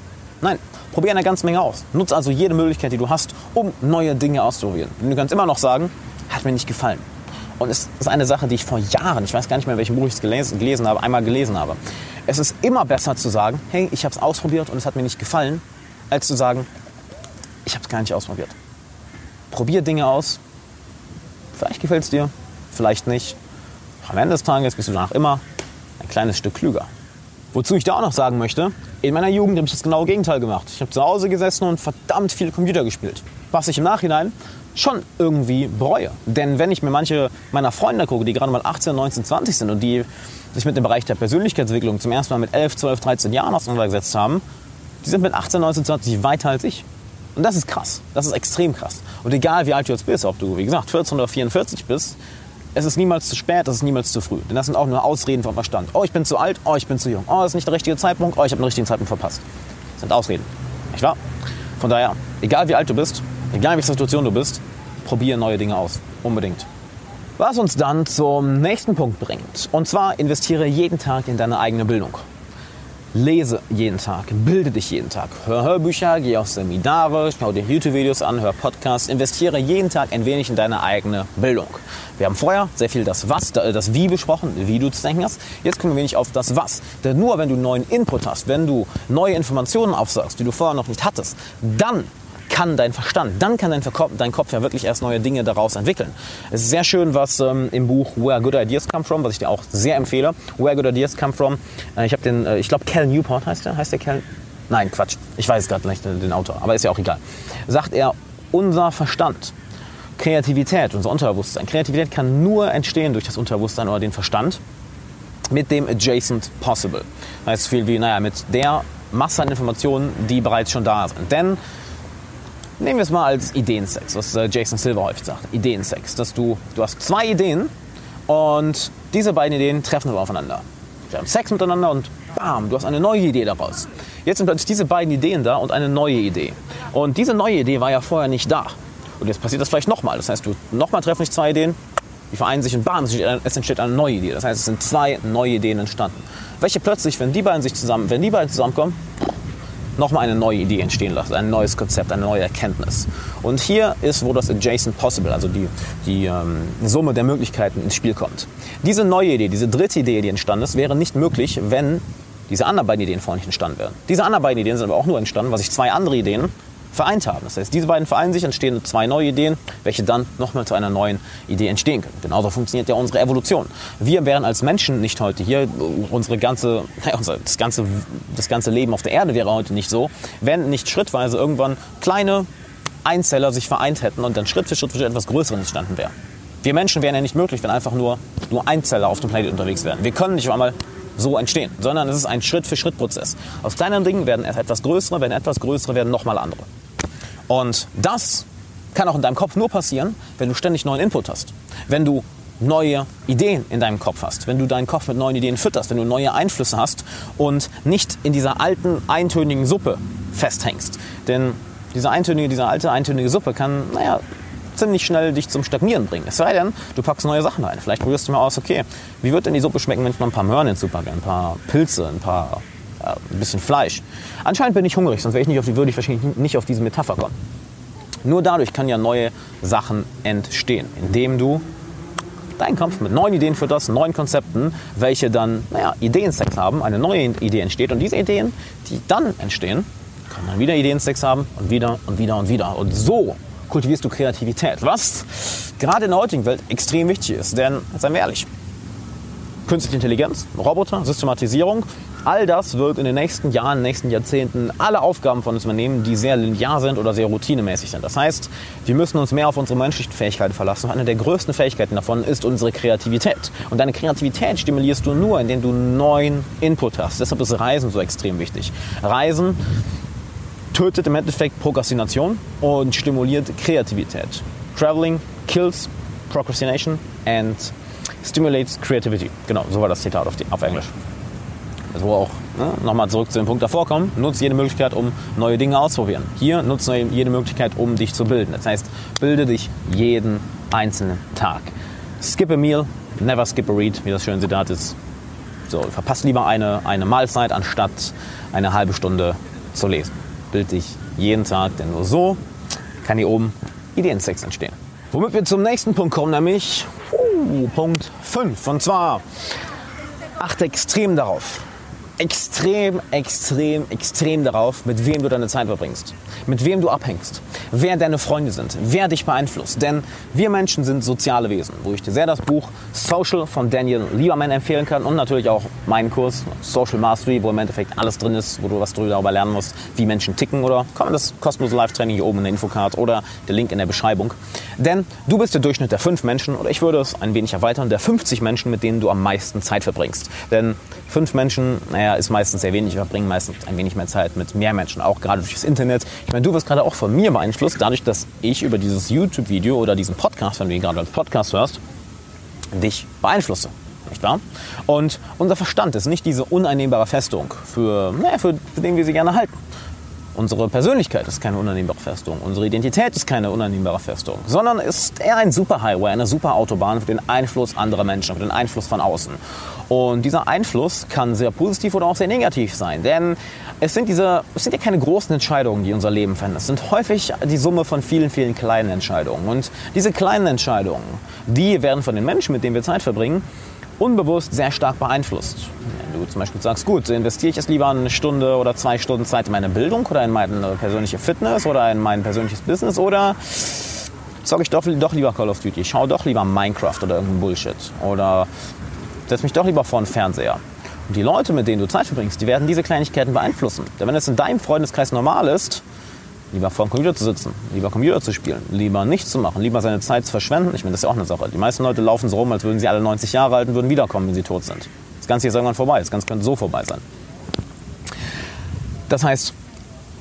A: Nein, probier eine ganze Menge aus. Nutze also jede Möglichkeit, die du hast, um neue Dinge auszuprobieren. Und du kannst immer noch sagen, hat mir nicht gefallen. Und es ist eine Sache, die ich vor Jahren, ich weiß gar nicht mehr, in welchem Buch ich es gelesen, gelesen habe, einmal gelesen habe. Es ist immer besser zu sagen, hey, ich habe es ausprobiert und es hat mir nicht gefallen, als zu sagen, ich habe es gar nicht ausprobiert. Probier Dinge aus. Vielleicht gefällt es dir, vielleicht nicht. Am Ende des Tages bist du danach immer ein kleines Stück klüger. Wozu ich da auch noch sagen möchte, in meiner Jugend habe ich das genaue Gegenteil gemacht. Ich habe zu Hause gesessen und verdammt viel Computer gespielt. Was ich im Nachhinein schon irgendwie bereue. Denn wenn ich mir manche meiner Freunde gucke, die gerade mal 18, 19, 20 sind und die sich mit dem Bereich der Persönlichkeitsentwicklung zum ersten Mal mit 11, 12, 13 Jahren auseinandergesetzt haben, die sind mit 18, 19, 20 weiter als ich. Und das ist krass. Das ist extrem krass. Und egal wie alt du jetzt bist, ob du, wie gesagt, 14 oder 44 bist, es ist niemals zu spät, es ist niemals zu früh. Denn das sind auch nur Ausreden vom Verstand. Oh, ich bin zu alt, oh, ich bin zu jung. Oh, das ist nicht der richtige Zeitpunkt, oh, ich habe den richtigen Zeitpunkt verpasst. Das sind Ausreden. Nicht wahr? Von daher, egal wie alt du bist, egal welcher Situation du bist, probiere neue Dinge aus. Unbedingt. Was uns dann zum nächsten Punkt bringt. Und zwar investiere jeden Tag in deine eigene Bildung. Lese jeden Tag, bilde dich jeden Tag, hör Hörbücher, geh auf Seminare, schau dir YouTube-Videos an, hör Podcasts, investiere jeden Tag ein wenig in deine eigene Bildung. Wir haben vorher sehr viel das Was, das Wie besprochen, wie du zu denken hast. Jetzt kommen wir wenig auf das Was. Denn nur wenn du neuen Input hast, wenn du neue Informationen aufsagst, die du vorher noch nicht hattest, dann kann dein Verstand, dann kann dein, dein, Kopf ja wirklich erst neue Dinge daraus entwickeln. Es ist sehr schön, was ähm, im Buch Where Good Ideas Come From, was ich dir auch sehr empfehle, Where Good Ideas Come From, äh, ich habe den, äh, ich glaube Cal Newport heißt der, heißt der Cal? Nein, Quatsch, ich weiß gerade nicht den, den Autor, aber ist ja auch egal. Sagt er, unser Verstand, Kreativität, unser Unterbewusstsein, Kreativität kann nur entstehen durch das Unterbewusstsein oder den Verstand mit dem Adjacent Possible. Heißt viel wie, naja, mit der Masse an Informationen, die bereits schon da sind. Denn Nehmen wir es mal als Ideensex, was äh, Jason Silver häufig sagt. Ideensex. Dass du, du hast zwei Ideen und diese beiden Ideen treffen aber aufeinander. Wir haben Sex miteinander und bam, du hast eine neue Idee daraus. Jetzt sind plötzlich diese beiden Ideen da und eine neue Idee. Und diese neue Idee war ja vorher nicht da. Und jetzt passiert das vielleicht nochmal. Das heißt, du nochmal treffen sich zwei Ideen, die vereinen sich und bam, es entsteht eine neue Idee. Das heißt, es sind zwei neue Ideen entstanden. Welche plötzlich, wenn die beiden sich zusammen, wenn die beiden zusammenkommen, nochmal eine neue Idee entstehen lassen, ein neues Konzept, eine neue Erkenntnis. Und hier ist, wo das Adjacent Possible, also die, die ähm, Summe der Möglichkeiten ins Spiel kommt. Diese neue Idee, diese dritte Idee, die entstanden ist, wäre nicht möglich, wenn diese anderen beiden Ideen vorher nicht entstanden wären. Diese anderen beiden Ideen sind aber auch nur entstanden, weil sich zwei andere Ideen vereint haben. Das heißt, diese beiden vereinen sich, entstehen zwei neue Ideen, welche dann nochmal zu einer neuen Idee entstehen können. Genauso funktioniert ja unsere Evolution. Wir wären als Menschen nicht heute hier, unsere ganze, das, ganze, das ganze Leben auf der Erde wäre heute nicht so, wenn nicht schrittweise irgendwann kleine Einzeller sich vereint hätten und dann Schritt für Schritt für etwas Größeres entstanden wäre. Wir Menschen wären ja nicht möglich, wenn einfach nur, nur Einzeller auf dem Planeten unterwegs wären. Wir können nicht auf einmal so entstehen, sondern es ist ein Schritt-für-Schritt-Prozess. Aus kleineren Dingen werden etwas größere, werden etwas größere, werden nochmal andere. Und das kann auch in deinem Kopf nur passieren, wenn du ständig neuen Input hast. Wenn du neue Ideen in deinem Kopf hast, wenn du deinen Kopf mit neuen Ideen fütterst, wenn du neue Einflüsse hast und nicht in dieser alten, eintönigen Suppe festhängst. Denn diese eintönige, diese alte, eintönige Suppe kann, naja, ziemlich schnell dich zum Stagnieren bringen. Es sei denn, du packst neue Sachen rein. Vielleicht probierst du mal aus, okay, wie wird denn die Suppe schmecken, wenn ich mal ein paar Möhren hinzupacke, ein paar Pilze, ein paar äh, ein bisschen Fleisch. Anscheinend bin ich hungrig, sonst ich nicht auf die, würde ich wahrscheinlich nicht auf diese Metapher kommen. Nur dadurch kann ja neue Sachen entstehen, indem du deinen Kampf mit neuen Ideen fütterst, neuen Konzepten, welche dann, naja, Ideensex haben, eine neue Idee entsteht. Und diese Ideen, die dann entstehen, kann man wieder Ideenstacks haben und wieder und wieder und wieder. Und so kultivierst du Kreativität, was gerade in der heutigen Welt extrem wichtig ist. Denn, seien wir ehrlich, künstliche Intelligenz, Roboter, Systematisierung, all das wird in den nächsten Jahren, nächsten Jahrzehnten alle Aufgaben von uns übernehmen, die sehr linear sind oder sehr routinemäßig sind. Das heißt, wir müssen uns mehr auf unsere menschlichen Fähigkeiten verlassen. Und eine der größten Fähigkeiten davon ist unsere Kreativität. Und deine Kreativität stimulierst du nur, indem du neuen Input hast. Deshalb ist Reisen so extrem wichtig. Reisen tötet im Endeffekt Prokrastination und stimuliert Kreativität. Traveling kills procrastination and stimulates creativity. Genau, so war das Zitat auf, die, auf Englisch. Also wo auch ne, nochmal zurück zu dem Punkt davor kommen, nutze jede Möglichkeit, um neue Dinge auszuprobieren. Hier nutze jede Möglichkeit, um dich zu bilden. Das heißt, bilde dich jeden einzelnen Tag. Skip a meal, never skip a read, wie das schöne Zitat ist. So, verpasst lieber eine, eine Mahlzeit, anstatt eine halbe Stunde zu lesen. Bild dich jeden Tag, denn nur so kann hier oben Ideensex entstehen. Womit wir zum nächsten Punkt kommen, nämlich uh, Punkt 5. Und zwar achte extrem darauf, extrem, extrem, extrem darauf, mit wem du deine Zeit verbringst, mit wem du abhängst, wer deine Freunde sind, wer dich beeinflusst. Denn wir Menschen sind soziale Wesen, wo ich dir sehr das Buch Social von Daniel Lieberman empfehlen kann und natürlich auch meinen Kurs Social Mastery, wo im Endeffekt alles drin ist, wo du was darüber lernen musst, wie Menschen ticken oder komm das kostenlose Live-Training hier oben in der Infocard oder der Link in der Beschreibung. Denn du bist der Durchschnitt der fünf Menschen oder ich würde es ein wenig erweitern, der 50 Menschen, mit denen du am meisten Zeit verbringst. Denn fünf Menschen, naja, ist meistens sehr wenig. Wir verbringen meistens ein wenig mehr Zeit mit mehr Menschen, auch gerade durch das Internet. Ich meine, du wirst gerade auch von mir beeinflusst, dadurch, dass ich über dieses YouTube-Video oder diesen Podcast, wenn du ihn gerade als Podcast hörst, dich beeinflusse. Nicht wahr? Und unser Verstand ist nicht diese uneinnehmbare Festung, für, naja, für, den wir sie gerne halten. Unsere Persönlichkeit ist keine unannehmbare Festung. Unsere Identität ist keine unannehmbare Festung. Sondern ist eher ein Superhighway, eine Superautobahn für den Einfluss anderer Menschen, für den Einfluss von außen. Und dieser Einfluss kann sehr positiv oder auch sehr negativ sein. Denn es sind, diese, es sind ja keine großen Entscheidungen, die unser Leben verändern. Es sind häufig die Summe von vielen, vielen kleinen Entscheidungen. Und diese kleinen Entscheidungen, die werden von den Menschen, mit denen wir Zeit verbringen, unbewusst sehr stark beeinflusst. Wenn du zum Beispiel sagst, gut, investiere ich jetzt lieber eine Stunde oder zwei Stunden Zeit in meine Bildung oder in meine persönliche Fitness oder in mein persönliches Business oder zocke ich doch, doch lieber Call of Duty, schaue doch lieber Minecraft oder irgendein Bullshit oder setze mich doch lieber vor den Fernseher. Und die Leute, mit denen du Zeit verbringst, die werden diese Kleinigkeiten beeinflussen. Denn wenn es in deinem Freundeskreis normal ist, lieber vor dem Computer zu sitzen, lieber Computer zu spielen, lieber nichts zu machen, lieber seine Zeit zu verschwenden. Ich meine, das ist ja auch eine Sache. Die meisten Leute laufen so rum, als würden sie alle 90 Jahre alt und würden wiederkommen, wenn sie tot sind. Das Ganze ist irgendwann vorbei. Das Ganze könnte so vorbei sein. Das heißt,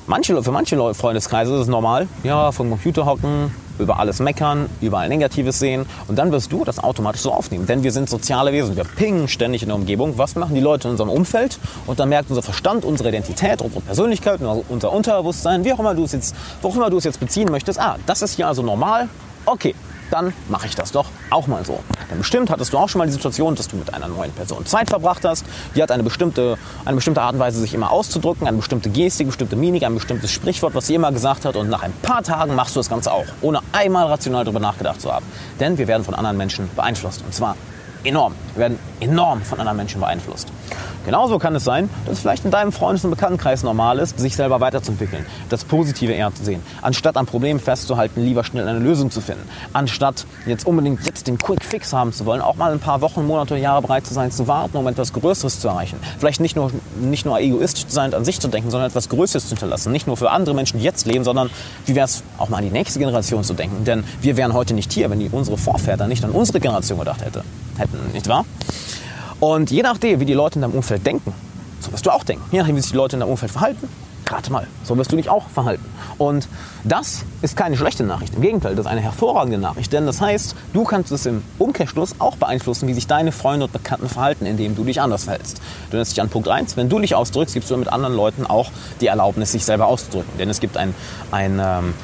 A: manche, für manche Freundeskreise ist es normal, ja, vom Computer hocken, über alles meckern, überall Negatives sehen und dann wirst du das automatisch so aufnehmen. Denn wir sind soziale Wesen, wir pingen ständig in der Umgebung. Was machen die Leute in unserem Umfeld? Und dann merkt unser Verstand, unsere Identität, unsere Persönlichkeit, unser Unterbewusstsein, wie auch immer du es jetzt, wo immer du es jetzt beziehen möchtest. Ah, das ist hier also normal. Okay, dann mache ich das doch auch mal so. Denn bestimmt hattest du auch schon mal die Situation, dass du mit einer neuen Person Zeit verbracht hast. Die hat eine bestimmte, eine bestimmte Art und Weise, sich immer auszudrücken, eine bestimmte Gestik, bestimmte Mimik, ein bestimmtes Sprichwort, was sie immer gesagt hat. Und nach ein paar Tagen machst du das Ganze auch, ohne einmal rational darüber nachgedacht zu haben. Denn wir werden von anderen Menschen beeinflusst. Und zwar enorm. Wir werden enorm von anderen Menschen beeinflusst. Genauso kann es sein, dass es vielleicht in deinem Freundes- und Bekanntenkreis normal ist, sich selber weiterzuentwickeln, das Positive eher zu sehen. Anstatt am Problem festzuhalten, lieber schnell eine Lösung zu finden. Anstatt jetzt unbedingt jetzt den Quick Fix haben zu wollen, auch mal ein paar Wochen, Monate, Jahre bereit zu sein, zu warten, um etwas Größeres zu erreichen. Vielleicht nicht nur, nicht nur egoistisch zu sein, an sich zu denken, sondern etwas Größeres zu hinterlassen. Nicht nur für andere Menschen, die jetzt leben, sondern wie wäre es auch mal an die nächste Generation zu denken. Denn wir wären heute nicht hier, wenn die, unsere Vorväter nicht an unsere Generation gedacht hätte, hätten, nicht wahr? Und je nachdem, wie die Leute in deinem Umfeld denken, so wirst du auch denken. Je nachdem, wie sich die Leute in deinem Umfeld verhalten, rate mal, so wirst du dich auch verhalten. Und das ist keine schlechte Nachricht. Im Gegenteil, das ist eine hervorragende Nachricht. Denn das heißt, du kannst es im Umkehrschluss auch beeinflussen, wie sich deine Freunde und Bekannten verhalten, indem du dich anders verhältst. Du nennst dich an Punkt 1. Wenn du dich ausdrückst, gibst du mit anderen Leuten auch die Erlaubnis, sich selber auszudrücken. Denn es gibt ein, ein ähm,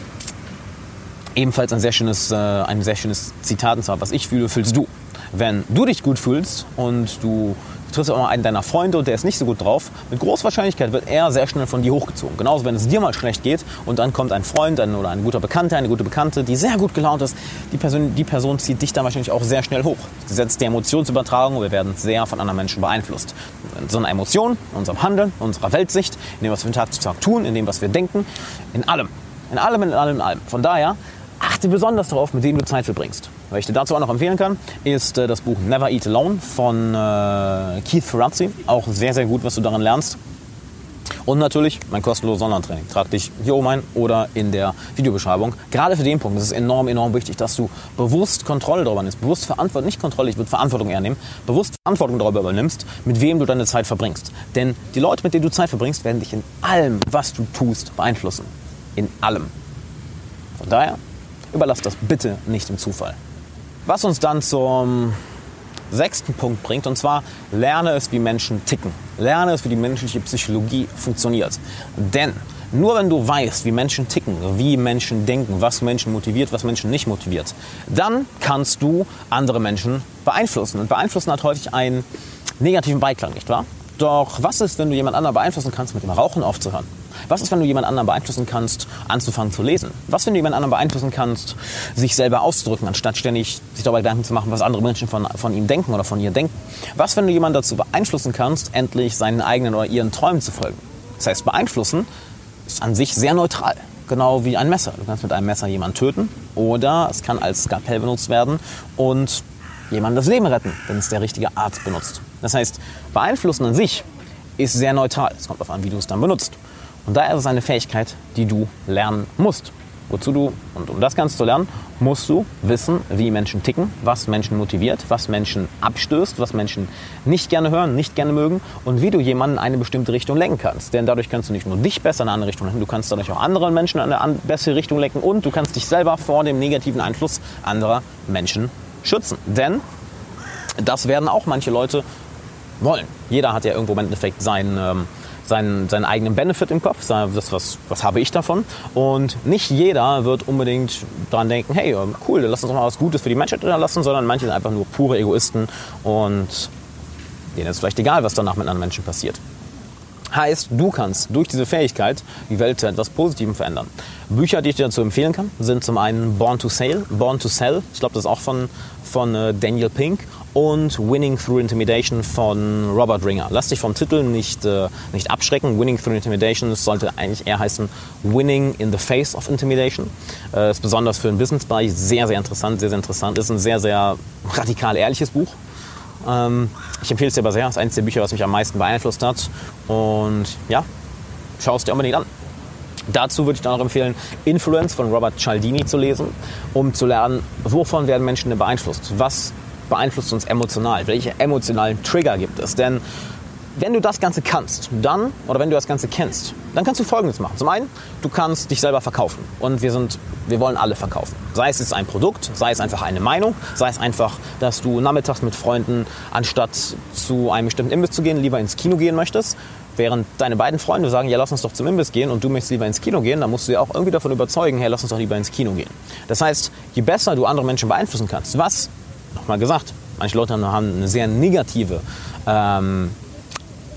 A: ebenfalls ein sehr schönes, äh, ein sehr schönes Zitat, und zwar, was ich fühle, fühlst du wenn du dich gut fühlst und du triffst auch mal einen deiner Freunde und der ist nicht so gut drauf. Mit großer Wahrscheinlichkeit wird er sehr schnell von dir hochgezogen. Genauso, wenn es dir mal schlecht geht und dann kommt ein Freund ein, oder ein guter Bekannter, eine gute Bekannte, die sehr gut gelaunt ist, die Person, die Person zieht dich dann wahrscheinlich auch sehr schnell hoch. Das Gesetz der Emotionsübertragung wir werden sehr von anderen Menschen beeinflusst. In so einer Emotion, in unserem Handeln, in unserer Weltsicht, in dem, was wir von Tag zu Tag tun, in dem, was wir denken, in allem. In allem, in allem, in allem. Von daher, achte besonders darauf, mit wem du Zeit verbringst. Was ich dir dazu auch noch empfehlen kann, ist äh, das Buch Never Eat Alone von äh, Keith Ferrazzi. Auch sehr, sehr gut, was du darin lernst. Und natürlich mein kostenloses Sondertraining. Trag dich hier oben ein oder in der Videobeschreibung. Gerade für den Punkt ist es enorm, enorm wichtig, dass du bewusst Kontrolle darüber nimmst. Bewusst Verantwortung, nicht Kontrolle, ich würde Verantwortung eher nehmen. Bewusst Verantwortung darüber übernimmst, mit wem du deine Zeit verbringst. Denn die Leute, mit denen du Zeit verbringst, werden dich in allem, was du tust, beeinflussen. In allem. Von daher, überlass das bitte nicht dem Zufall. Was uns dann zum sechsten Punkt bringt, und zwar lerne es, wie Menschen ticken. Lerne es, wie die menschliche Psychologie funktioniert. Denn nur wenn du weißt, wie Menschen ticken, wie Menschen denken, was Menschen motiviert, was Menschen nicht motiviert, dann kannst du andere Menschen beeinflussen. Und beeinflussen hat häufig einen negativen Beiklang, nicht wahr? Doch was ist, wenn du jemand anderen beeinflussen kannst, mit dem Rauchen aufzuhören? Was ist, wenn du jemand anderen beeinflussen kannst, anzufangen zu lesen? Was, wenn du jemand anderen beeinflussen kannst, sich selber auszudrücken, anstatt ständig sich darüber Gedanken zu machen, was andere Menschen von, von ihm denken oder von ihr denken? Was, wenn du jemanden dazu beeinflussen kannst, endlich seinen eigenen oder ihren Träumen zu folgen? Das heißt, beeinflussen ist an sich sehr neutral. Genau wie ein Messer. Du kannst mit einem Messer jemanden töten oder es kann als Skalpell benutzt werden und jemandem das Leben retten, wenn es der richtige Arzt benutzt. Das heißt, beeinflussen an sich ist sehr neutral. Es kommt darauf an, wie du es dann benutzt. Und daher ist es eine Fähigkeit, die du lernen musst. Wozu du, und um das Ganze zu lernen, musst du wissen, wie Menschen ticken, was Menschen motiviert, was Menschen abstößt, was Menschen nicht gerne hören, nicht gerne mögen und wie du jemanden in eine bestimmte Richtung lenken kannst. Denn dadurch kannst du nicht nur dich besser in eine andere Richtung lenken, du kannst dadurch auch andere Menschen in eine bessere Richtung lenken und du kannst dich selber vor dem negativen Einfluss anderer Menschen schützen. Denn das werden auch manche Leute wollen. Jeder hat ja irgendwo im Endeffekt sein, ähm, seinen, seinen eigenen Benefit im Kopf, das, was, was habe ich davon. Und nicht jeder wird unbedingt daran denken, hey, ähm, cool, lass uns doch mal was Gutes für die Menschheit hinterlassen, sondern manche sind einfach nur pure Egoisten und denen ist vielleicht egal, was danach mit anderen Menschen passiert. Heißt, du kannst durch diese Fähigkeit die Welt zu etwas Positivem verändern. Bücher, die ich dir dazu empfehlen kann, sind zum einen Born to Sell, Born to Sell. Ich glaube, das ist auch von, von äh, Daniel Pink und Winning Through Intimidation von Robert Ringer. Lass dich vom Titel nicht, äh, nicht abschrecken. Winning Through Intimidation sollte eigentlich eher heißen Winning in the Face of Intimidation. Äh, ist besonders für den Businessbereich sehr, sehr interessant, sehr, sehr interessant. Ist ein sehr, sehr radikal ehrliches Buch. Ähm, ich empfehle es dir aber sehr. Ist eines der Bücher, was mich am meisten beeinflusst hat. Und ja, schau es dir unbedingt an. Dazu würde ich dann auch empfehlen, Influence von Robert Cialdini zu lesen, um zu lernen, wovon werden Menschen denn beeinflusst? Was beeinflusst uns emotional? Welche emotionalen Trigger gibt es? Denn wenn du das Ganze kannst, dann, oder wenn du das Ganze kennst, dann kannst du Folgendes machen. Zum einen, du kannst dich selber verkaufen. Und wir sind, wir wollen alle verkaufen. Sei es jetzt ein Produkt, sei es einfach eine Meinung, sei es einfach, dass du nachmittags mit Freunden, anstatt zu einem bestimmten Imbiss zu gehen, lieber ins Kino gehen möchtest. Während deine beiden Freunde sagen, ja, lass uns doch zum Imbiss gehen und du möchtest lieber ins Kino gehen, dann musst du ja auch irgendwie davon überzeugen, hey, lass uns doch lieber ins Kino gehen. Das heißt, je besser du andere Menschen beeinflussen kannst, was, nochmal gesagt, manche Leute haben eine sehr negative ähm,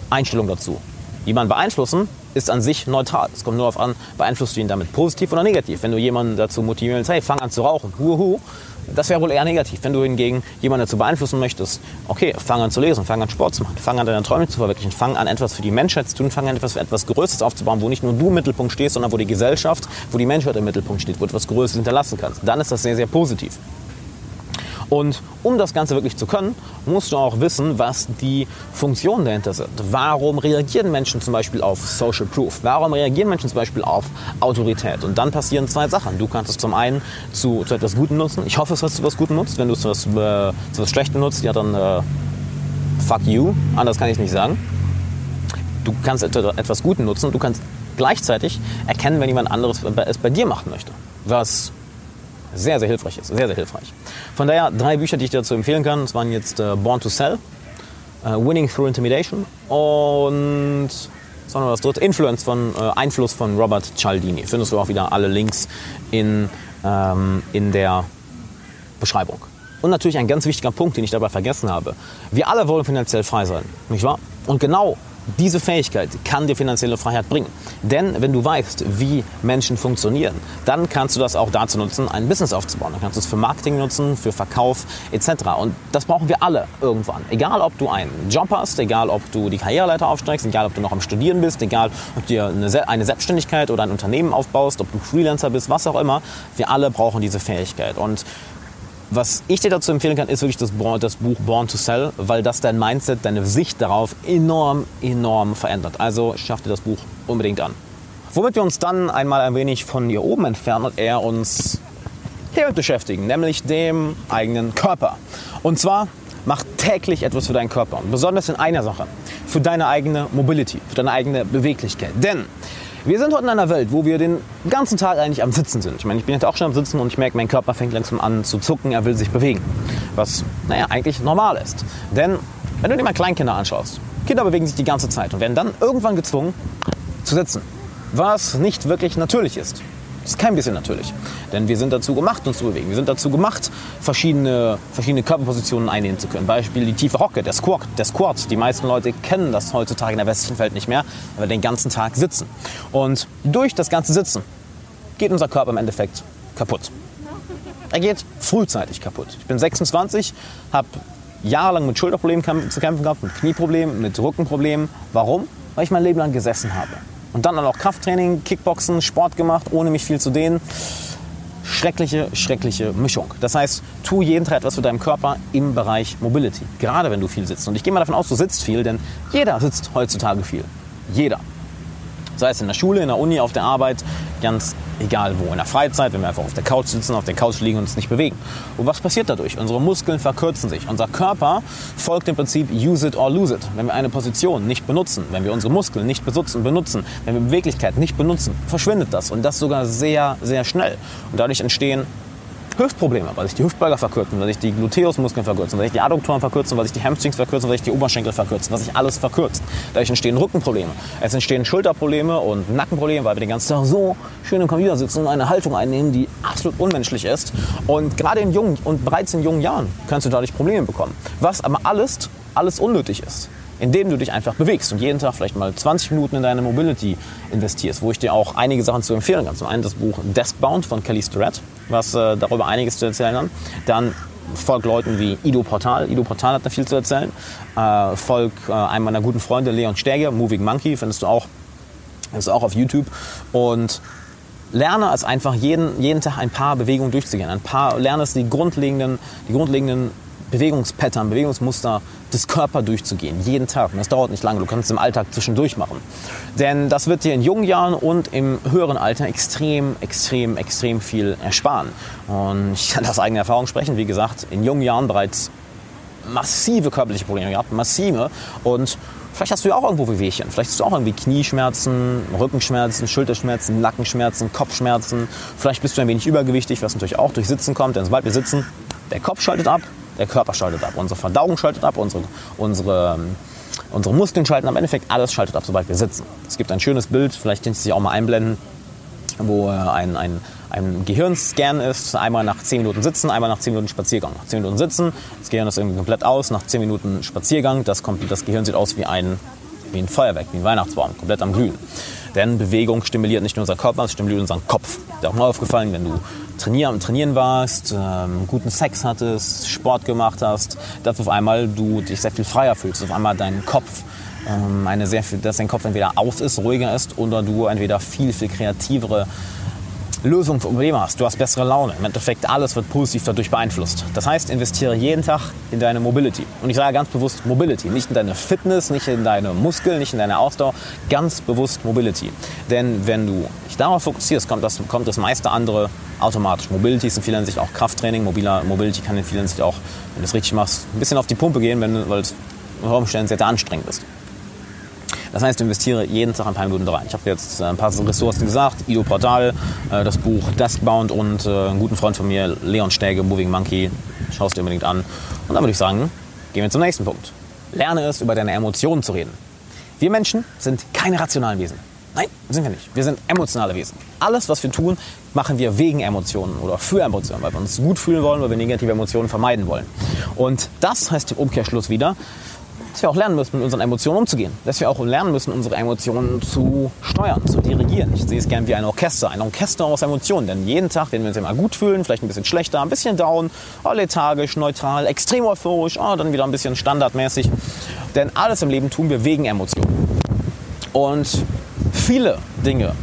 A: Einstellung dazu. Jemanden beeinflussen ist an sich neutral. Es kommt nur darauf an, beeinflusst du ihn damit positiv oder negativ. Wenn du jemanden dazu motivieren willst, hey, fang an zu rauchen, huhu, das wäre wohl eher negativ. Wenn du hingegen jemanden dazu beeinflussen möchtest, okay, fang an zu lesen, fang an Sport zu machen, fang an deine Träume zu verwirklichen, fang an etwas für die Menschheit zu tun, fang an etwas für etwas Größeres aufzubauen, wo nicht nur du im Mittelpunkt stehst, sondern wo die Gesellschaft, wo die Menschheit im Mittelpunkt steht, wo du etwas Größeres hinterlassen kannst. Dann ist das sehr, sehr positiv. Und um das Ganze wirklich zu können, musst du auch wissen, was die Funktionen dahinter sind. Warum reagieren Menschen zum Beispiel auf Social Proof? Warum reagieren Menschen zum Beispiel auf Autorität? Und dann passieren zwei Sachen. Du kannst es zum einen zu, zu etwas Gutem nutzen. Ich hoffe, es wird zu etwas Gutem nutzt. Wenn du es zu etwas, äh, zu Schlechtem nutzt, ja dann äh, fuck you. Anders kann ich es nicht sagen. Du kannst etwas Gutes nutzen. Du kannst gleichzeitig erkennen, wenn jemand anderes es bei dir machen möchte. Was sehr, sehr hilfreich ist. Sehr, sehr hilfreich. Von daher drei Bücher, die ich dir dazu empfehlen kann. Das waren jetzt äh, Born to Sell, äh, Winning Through Intimidation und was war noch das dritte? Influence von, äh, Einfluss von Robert Cialdini. Findest du auch wieder alle Links in, ähm, in der Beschreibung. Und natürlich ein ganz wichtiger Punkt, den ich dabei vergessen habe. Wir alle wollen finanziell frei sein, nicht wahr? Und genau diese Fähigkeit kann dir finanzielle Freiheit bringen. Denn wenn du weißt, wie Menschen funktionieren, dann kannst du das auch dazu nutzen, ein Business aufzubauen. Dann kannst du es für Marketing nutzen, für Verkauf etc. Und das brauchen wir alle irgendwann. Egal, ob du einen Job hast, egal, ob du die Karriereleiter aufsteigst, egal, ob du noch am Studieren bist, egal, ob du eine, eine Selbstständigkeit oder ein Unternehmen aufbaust, ob du Freelancer bist, was auch immer. Wir alle brauchen diese Fähigkeit. Und was ich dir dazu empfehlen kann, ist wirklich das, das, Buch Born to Sell, weil das dein Mindset, deine Sicht darauf enorm, enorm verändert. Also schaff dir das Buch unbedingt an. Womit wir uns dann einmal ein wenig von hier oben entfernen und eher uns hiermit beschäftigen, nämlich dem eigenen Körper. Und zwar mach täglich etwas für deinen Körper und besonders in einer Sache, für deine eigene Mobility, für deine eigene Beweglichkeit. Denn wir sind heute in einer Welt, wo wir den ganzen Tag eigentlich am Sitzen sind. Ich meine, ich bin jetzt auch schon am Sitzen und ich merke, mein Körper fängt langsam an zu zucken, er will sich bewegen. Was, naja, eigentlich normal ist. Denn wenn du dir mal Kleinkinder anschaust, Kinder bewegen sich die ganze Zeit und werden dann irgendwann gezwungen zu sitzen. Was nicht wirklich natürlich ist. Das ist kein bisschen natürlich. Denn wir sind dazu gemacht, uns zu bewegen. Wir sind dazu gemacht, verschiedene, verschiedene Körperpositionen einnehmen zu können. Beispiel die tiefe Hocke, der Squat, der Squat. Die meisten Leute kennen das heutzutage in der westlichen Welt nicht mehr, weil wir den ganzen Tag sitzen. Und durch das ganze Sitzen geht unser Körper im Endeffekt kaputt. Er geht frühzeitig kaputt. Ich bin 26, habe jahrelang mit Schulterproblemen zu kämpfen gehabt, mit Knieproblemen, mit Rückenproblemen. Warum? Weil ich mein Leben lang gesessen habe. Und dann auch Krafttraining, Kickboxen, Sport gemacht, ohne mich viel zu dehnen. Schreckliche, schreckliche Mischung. Das heißt, tu jeden Tag etwas für deinen Körper im Bereich Mobility. Gerade wenn du viel sitzt. Und ich gehe mal davon aus, du sitzt viel, denn jeder sitzt heutzutage viel. Jeder. Sei es in der Schule, in der Uni, auf der Arbeit, ganz egal wo. In der Freizeit, wenn wir einfach auf der Couch sitzen, auf der Couch liegen und uns nicht bewegen. Und was passiert dadurch? Unsere Muskeln verkürzen sich. Unser Körper folgt dem Prinzip use it or lose it. Wenn wir eine Position nicht benutzen, wenn wir unsere Muskeln nicht benutzen, benutzen wenn wir Beweglichkeit nicht benutzen, verschwindet das. Und das sogar sehr, sehr schnell. Und dadurch entstehen Hüftprobleme, weil sich die Hüftbeuger verkürzen, weil sich die Gluteusmuskeln verkürzen, weil sich die Adduktoren verkürzen, weil sich die Hamstrings verkürzen, weil sich die Oberschenkel verkürzen, was sich alles verkürzt. Dadurch entstehen Rückenprobleme, es entstehen Schulterprobleme und Nackenprobleme, weil wir den ganzen Tag so schön im Computer sitzen und eine Haltung einnehmen, die absolut unmenschlich ist. Und gerade in jungen und bereits in jungen Jahren kannst du dadurch Probleme bekommen. Was aber alles, alles unnötig ist indem du dich einfach bewegst und jeden Tag vielleicht mal 20 Minuten in deine Mobility investierst, wo ich dir auch einige Sachen zu empfehlen kann. Zum einen das Buch Deskbound von Kelly Starrett, was äh, darüber einiges zu erzählen hat. Dann folgt Leuten wie Ido Portal. Ido Portal hat da viel zu erzählen. Äh, folg äh, einem meiner guten Freunde, Leon Sterger, Moving Monkey, findest du auch, findest du auch auf YouTube. Und lerne es einfach jeden, jeden Tag ein paar Bewegungen durchzugehen. Ein paar, lerne es die grundlegenden, die grundlegenden Bewegungspattern, Bewegungsmuster des Körpers durchzugehen, jeden Tag. Und das dauert nicht lange, du kannst es im Alltag zwischendurch machen. Denn das wird dir in jungen Jahren und im höheren Alter extrem, extrem, extrem viel ersparen. Und ich kann aus eigener Erfahrung sprechen, wie gesagt, in jungen Jahren bereits massive körperliche Probleme gehabt, massive. Und vielleicht hast du ja auch irgendwo Wehwehchen. Vielleicht hast du auch irgendwie Knieschmerzen, Rückenschmerzen, Schulterschmerzen, Nackenschmerzen, Kopfschmerzen. Vielleicht bist du ein wenig übergewichtig, was natürlich auch durch Sitzen kommt. Denn sobald wir sitzen, der Kopf schaltet ab, der Körper schaltet ab, unsere Verdauung schaltet ab, unsere, unsere, unsere Muskeln schalten ab. Im Endeffekt alles schaltet ab, sobald wir sitzen. Es gibt ein schönes Bild, vielleicht kannst du sich auch mal einblenden, wo äh, ein, ein, ein Gehirnscan ist, einmal nach 10 Minuten sitzen, einmal nach 10 Minuten Spaziergang. Nach 10 Minuten sitzen, das Gehirn ist irgendwie komplett aus, nach 10 Minuten Spaziergang, das, kommt, das Gehirn sieht aus wie ein, wie ein Feuerwerk, wie ein Weihnachtsbaum, komplett am Glühen. Denn Bewegung stimuliert nicht nur unseren Körper, es stimuliert unseren Kopf. Ist auch mal aufgefallen, wenn du trainieren, trainieren warst, ähm, guten Sex hattest, Sport gemacht hast, dass auf einmal du dich sehr viel freier fühlst, auf einmal dein Kopf ähm, eine sehr viel, dass dein Kopf entweder aus ist, ruhiger ist oder du entweder viel, viel kreativere Lösungen für Probleme hast. Du hast bessere Laune. Im Endeffekt alles wird positiv dadurch beeinflusst. Das heißt, investiere jeden Tag in deine Mobility. Und ich sage ganz bewusst Mobility. Nicht in deine Fitness, nicht in deine Muskeln, nicht in deine Ausdauer. Ganz bewusst Mobility. Denn wenn du dich darauf fokussierst, kommt das, kommt das meiste andere automatisch. Mobility ist in vielen Hinsicht auch Krafttraining. Mobiler Mobility kann in vielen Hinsicht auch, wenn du es richtig machst, ein bisschen auf die Pumpe gehen, wenn, weil es unter Umständen sehr, sehr anstrengend ist. Das heißt, du investiere jeden Tag ein paar Minuten rein. Ich habe jetzt äh, ein paar Ressourcen gesagt, Ido Portal, äh, das Buch Deskbound und äh, einen guten Freund von mir, Leon Stäge, Moving Monkey. Schau es dir unbedingt an. Und dann würde ich sagen, gehen wir zum nächsten Punkt. Lerne es, über deine Emotionen zu reden. Wir Menschen sind keine rationalen Wesen. Nein, sind wir nicht. Wir sind emotionale Wesen. Alles, was wir tun, machen wir wegen Emotionen oder für Emotionen, weil wir uns gut fühlen wollen, weil wir negative Emotionen vermeiden wollen. Und das heißt im Umkehrschluss wieder, dass wir auch lernen müssen, mit unseren Emotionen umzugehen. Dass wir auch lernen müssen, unsere Emotionen zu steuern, zu dirigieren. Ich sehe es gerne wie ein Orchester, ein Orchester aus Emotionen. Denn jeden Tag, wenn wir uns immer gut fühlen, vielleicht ein bisschen schlechter, ein bisschen down, oh, lethargisch, neutral, extrem euphorisch, oh, dann wieder ein bisschen standardmäßig. Denn alles im Leben tun wir wegen Emotionen. Und viele Dinge,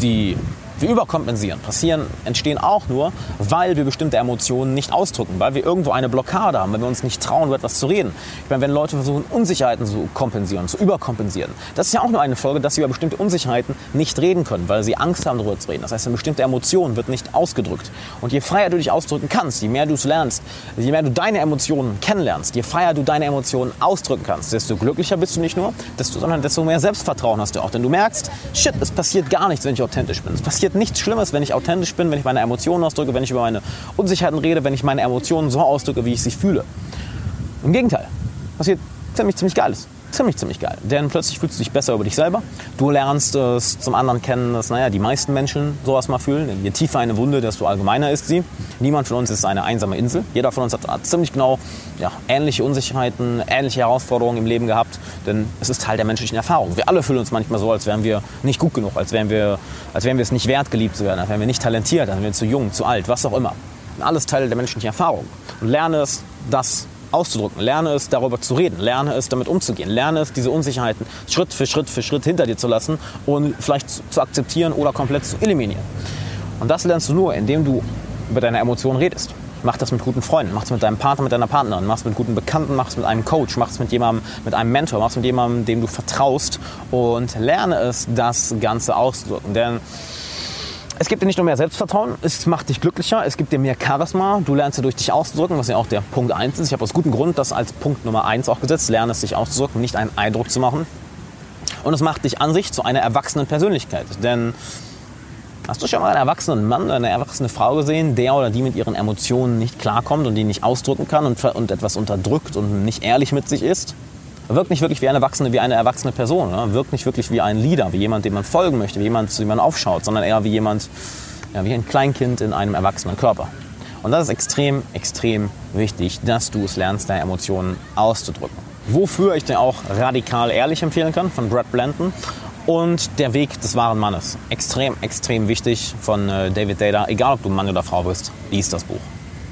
A: die wir überkompensieren, passieren, entstehen auch nur, weil wir bestimmte Emotionen nicht ausdrücken, weil wir irgendwo eine Blockade haben, wenn wir uns nicht trauen, über etwas zu reden. Ich meine, wenn Leute versuchen, Unsicherheiten zu kompensieren, zu überkompensieren, das ist ja auch nur eine Folge, dass sie über bestimmte Unsicherheiten nicht reden können, weil sie Angst haben, darüber zu reden. Das heißt, eine bestimmte Emotion wird nicht ausgedrückt. Und je freier du dich ausdrücken kannst, je mehr du es lernst, je mehr du deine Emotionen kennenlernst, je freier du deine Emotionen ausdrücken kannst, desto glücklicher bist du nicht nur, desto, sondern desto mehr Selbstvertrauen hast du auch. Denn du merkst, shit, es passiert gar nichts, wenn ich authentisch bin. Es passiert passiert nichts Schlimmes, wenn ich authentisch bin, wenn ich meine Emotionen ausdrücke, wenn ich über meine Unsicherheiten rede, wenn ich meine Emotionen so ausdrücke, wie ich sie fühle. Im Gegenteil, passiert ziemlich, ziemlich Geiles ziemlich, ziemlich geil. Denn plötzlich fühlst du dich besser über dich selber. Du lernst es zum anderen kennen, dass naja, die meisten Menschen sowas mal fühlen. Je tiefer eine Wunde, desto allgemeiner ist sie. Niemand von uns ist eine einsame Insel. Jeder von uns hat, hat ziemlich genau ja, ähnliche Unsicherheiten, ähnliche Herausforderungen im Leben gehabt. Denn es ist Teil der menschlichen Erfahrung. Wir alle fühlen uns manchmal so, als wären wir nicht gut genug, als wären wir, als wären wir es nicht wert, geliebt zu werden, als wären wir nicht talentiert, als wären wir zu jung, zu alt, was auch immer. Alles Teil der menschlichen Erfahrung. Und lerne es, das auszudrücken. Lerne es, darüber zu reden. Lerne es, damit umzugehen. Lerne es, diese Unsicherheiten Schritt für Schritt für Schritt hinter dir zu lassen und vielleicht zu akzeptieren oder komplett zu eliminieren. Und das lernst du nur, indem du über deine Emotionen redest. Mach das mit guten Freunden, mach es mit deinem Partner, mit deiner Partnerin, mach es mit guten Bekannten, mach es mit einem Coach, mach es mit jemandem, mit einem Mentor, mach es mit jemandem, dem du vertraust und lerne es, das Ganze auszudrücken. Denn es gibt dir nicht nur mehr Selbstvertrauen, es macht dich glücklicher, es gibt dir mehr Charisma, du lernst durch dich auszudrücken, was ja auch der Punkt 1 ist. Ich habe aus gutem Grund das als Punkt Nummer 1 auch gesetzt, lerne es dich auszudrücken, nicht einen Eindruck zu machen. Und es macht dich an sich zu einer erwachsenen Persönlichkeit. Denn hast du schon mal einen erwachsenen Mann oder eine erwachsene Frau gesehen, der oder die mit ihren Emotionen nicht klarkommt und die nicht ausdrücken kann und, und etwas unterdrückt und nicht ehrlich mit sich ist? Wirkt nicht wirklich wie eine erwachsene, wie eine erwachsene Person. Ne? Wirkt nicht wirklich wie ein Leader, wie jemand, dem man folgen möchte, wie jemand, zu dem man aufschaut, sondern eher wie jemand, ja, wie ein Kleinkind in einem erwachsenen Körper. Und das ist extrem, extrem wichtig, dass du es lernst, deine Emotionen auszudrücken. Wofür ich dir auch radikal ehrlich empfehlen kann, von Brad Blanton. Und der Weg des wahren Mannes. Extrem, extrem wichtig von äh, David Data. Egal, ob du Mann oder Frau bist, liest das Buch.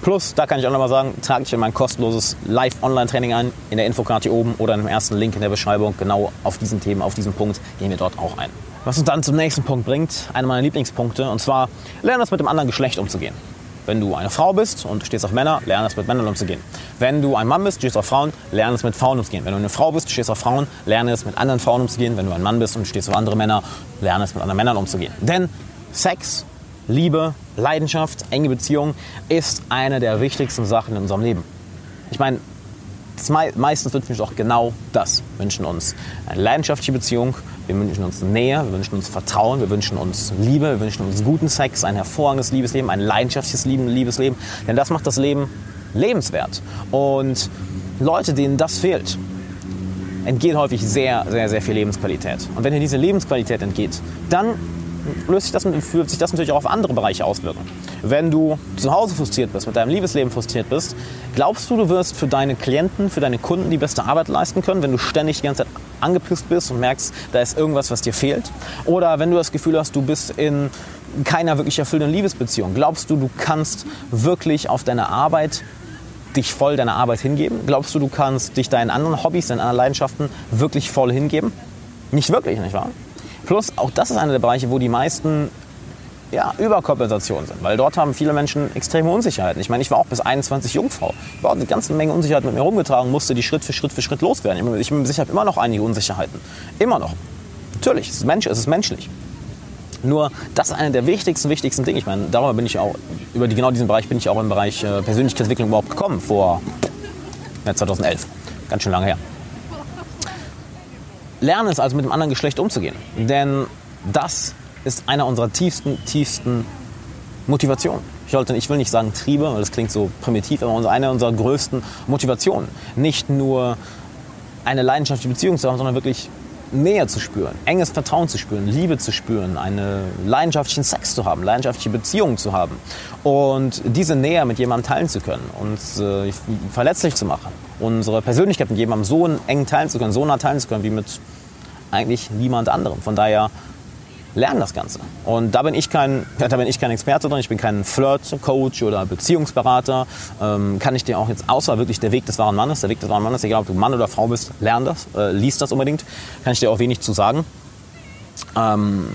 A: Plus, da kann ich auch nochmal sagen, trage dich in mein kostenloses Live-Online-Training ein, in der Infokarte hier oben oder im ersten Link in der Beschreibung. Genau auf diesen Themen, auf diesen Punkt gehen wir dort auch ein. Was uns dann zum nächsten Punkt bringt, einer meiner Lieblingspunkte, und zwar lerne es mit dem anderen Geschlecht umzugehen. Wenn du eine Frau bist und stehst auf Männer, lerne es mit Männern umzugehen. Wenn du ein Mann bist, stehst auf Frauen, lerne es mit Frauen umzugehen. Wenn du eine Frau bist, stehst auf Frauen, lerne es mit anderen Frauen umzugehen. Wenn du ein Mann bist und stehst auf andere Männer, lerne es mit anderen Männern umzugehen. Denn Sex Liebe, Leidenschaft, enge Beziehung ist eine der wichtigsten Sachen in unserem Leben. Ich meine, meistens wünschen wir uns auch genau das. Wir wünschen uns eine leidenschaftliche Beziehung, wir wünschen uns Nähe, wir wünschen uns Vertrauen, wir wünschen uns Liebe, wir wünschen uns guten Sex, ein hervorragendes Liebesleben, ein leidenschaftliches Liebesleben. Denn das macht das Leben lebenswert. Und Leute, denen das fehlt, entgeht häufig sehr, sehr, sehr viel Lebensqualität. Und wenn dir diese Lebensqualität entgeht, dann löst sich das, wird sich das natürlich auch auf andere Bereiche auswirken. Wenn du zu Hause frustriert bist, mit deinem Liebesleben frustriert bist, glaubst du, du wirst für deine Klienten, für deine Kunden die beste Arbeit leisten können, wenn du ständig die ganze Zeit angepisst bist und merkst, da ist irgendwas, was dir fehlt? Oder wenn du das Gefühl hast, du bist in keiner wirklich erfüllenden Liebesbeziehung, glaubst du, du kannst wirklich auf deine Arbeit dich voll deiner Arbeit hingeben? Glaubst du, du kannst dich deinen anderen Hobbys, deinen anderen Leidenschaften wirklich voll hingeben? Nicht wirklich, nicht wahr? Plus, auch das ist einer der Bereiche, wo die meisten ja, Überkompensationen sind, weil dort haben viele Menschen extreme Unsicherheiten. Ich meine, ich war auch bis 21 Jungfrau. Ich habe eine ganze Menge Unsicherheiten mit mir rumgetragen, musste die Schritt für Schritt für Schritt loswerden. Ich sicher, habe immer noch einige Unsicherheiten. Immer noch. Natürlich, es ist, Mensch, es ist menschlich. Nur, das ist einer der wichtigsten, wichtigsten Dinge. Ich meine, darüber bin ich auch, über die, genau diesen Bereich bin ich auch im Bereich äh, Persönlichkeitsentwicklung überhaupt gekommen, vor ja, 2011. Ganz schön lange her. Lerne es also mit dem anderen Geschlecht umzugehen. Denn das ist einer unserer tiefsten, tiefsten Motivationen. Ich, sollte, ich will nicht sagen Triebe, weil das klingt so primitiv, aber eine unserer größten Motivationen. Nicht nur eine leidenschaftliche Beziehung zu haben, sondern wirklich Nähe zu spüren, enges Vertrauen zu spüren, Liebe zu spüren, einen leidenschaftlichen Sex zu haben, leidenschaftliche Beziehungen zu haben und diese Nähe mit jemandem teilen zu können, uns äh, verletzlich zu machen, unsere Persönlichkeit mit jemandem so eng teilen zu können, so nah teilen zu können wie mit eigentlich niemand anderem. Von daher lernen das Ganze. Und da bin ich kein, da bin ich kein Experte drin, ich bin kein Flirt-Coach oder Beziehungsberater. Ähm, kann ich dir auch jetzt, außer wirklich der Weg des wahren Mannes, der Weg des wahren Mannes, egal ob du Mann oder Frau bist, lern das, äh, liest das unbedingt, kann ich dir auch wenig zu sagen. Ähm,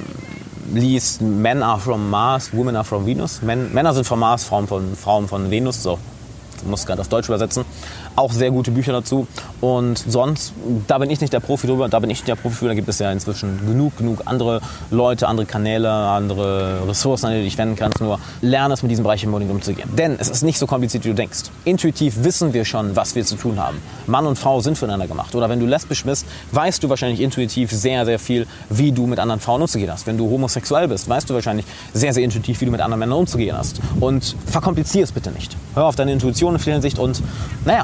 A: liest Men are from Mars, Women are from Venus. Men, Männer sind von Mars, Frauen von, Frauen von Venus, so muss gerade auf Deutsch übersetzen. Auch sehr gute Bücher dazu. Und sonst, da bin ich nicht der Profi drüber, da bin ich nicht der Profi für. Da gibt es ja inzwischen genug, genug andere Leute, andere Kanäle, andere Ressourcen, an die du dich wenden kannst. Nur lerne es mit diesem Bereich unbedingt umzugehen. Denn es ist nicht so kompliziert, wie du denkst. Intuitiv wissen wir schon, was wir zu tun haben. Mann und Frau sind füreinander gemacht. Oder wenn du lesbisch bist, weißt du wahrscheinlich intuitiv sehr, sehr viel, wie du mit anderen Frauen umzugehen hast. Wenn du homosexuell bist, weißt du wahrscheinlich sehr, sehr intuitiv, wie du mit anderen Männern umzugehen hast. Und verkomplizier es bitte nicht. Hör auf deine Intuition in vielen Hinsicht und, naja,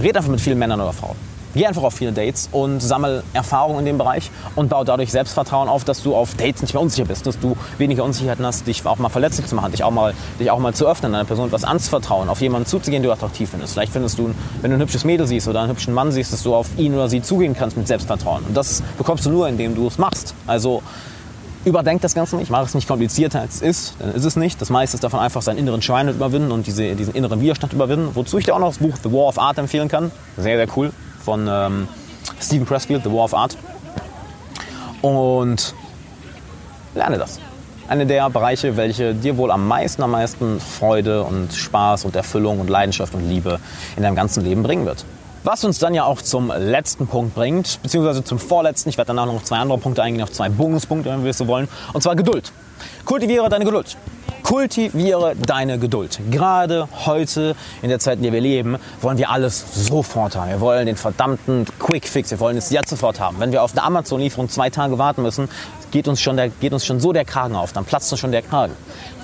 A: red einfach mit vielen Männern oder Frauen. Geh einfach auf viele Dates und sammel Erfahrung in dem Bereich und bau dadurch Selbstvertrauen auf, dass du auf Dates nicht mehr unsicher bist, dass du weniger Unsicherheiten hast, dich auch mal verletzlich zu machen, dich auch mal, dich auch mal zu öffnen, einer Person etwas anzuvertrauen, auf jemanden zuzugehen, den du attraktiv findest. Vielleicht findest du, wenn du ein hübsches Mädel siehst oder einen hübschen Mann siehst, dass du auf ihn oder sie zugehen kannst mit Selbstvertrauen. Und das bekommst du nur, indem du es machst. Also überdenk das Ganze nicht, mach es nicht komplizierter als es ist, dann ist es nicht. Das meiste ist davon einfach seinen inneren Schwein überwinden und diese, diesen inneren Widerstand überwinden. Wozu ich dir auch noch das Buch The War of Art empfehlen kann. Sehr, sehr cool. Von ähm, Stephen Pressfield, The War of Art. Und lerne das. Eine der Bereiche, welche dir wohl am meisten, am meisten Freude und Spaß und Erfüllung und Leidenschaft und Liebe in deinem ganzen Leben bringen wird. Was uns dann ja auch zum letzten Punkt bringt, beziehungsweise zum vorletzten. Ich werde danach noch zwei andere Punkte eingehen, auf zwei Bonuspunkte, wenn wir es so wollen. Und zwar Geduld. Kultiviere deine Geduld. Kultiviere deine Geduld. Gerade heute, in der Zeit, in der wir leben, wollen wir alles sofort haben. Wir wollen den verdammten Quick Fix. Wir wollen es jetzt sofort haben. Wenn wir auf eine Amazon-Lieferung zwei Tage warten müssen, geht uns, schon der, geht uns schon so der Kragen auf. Dann platzt uns schon der Kragen.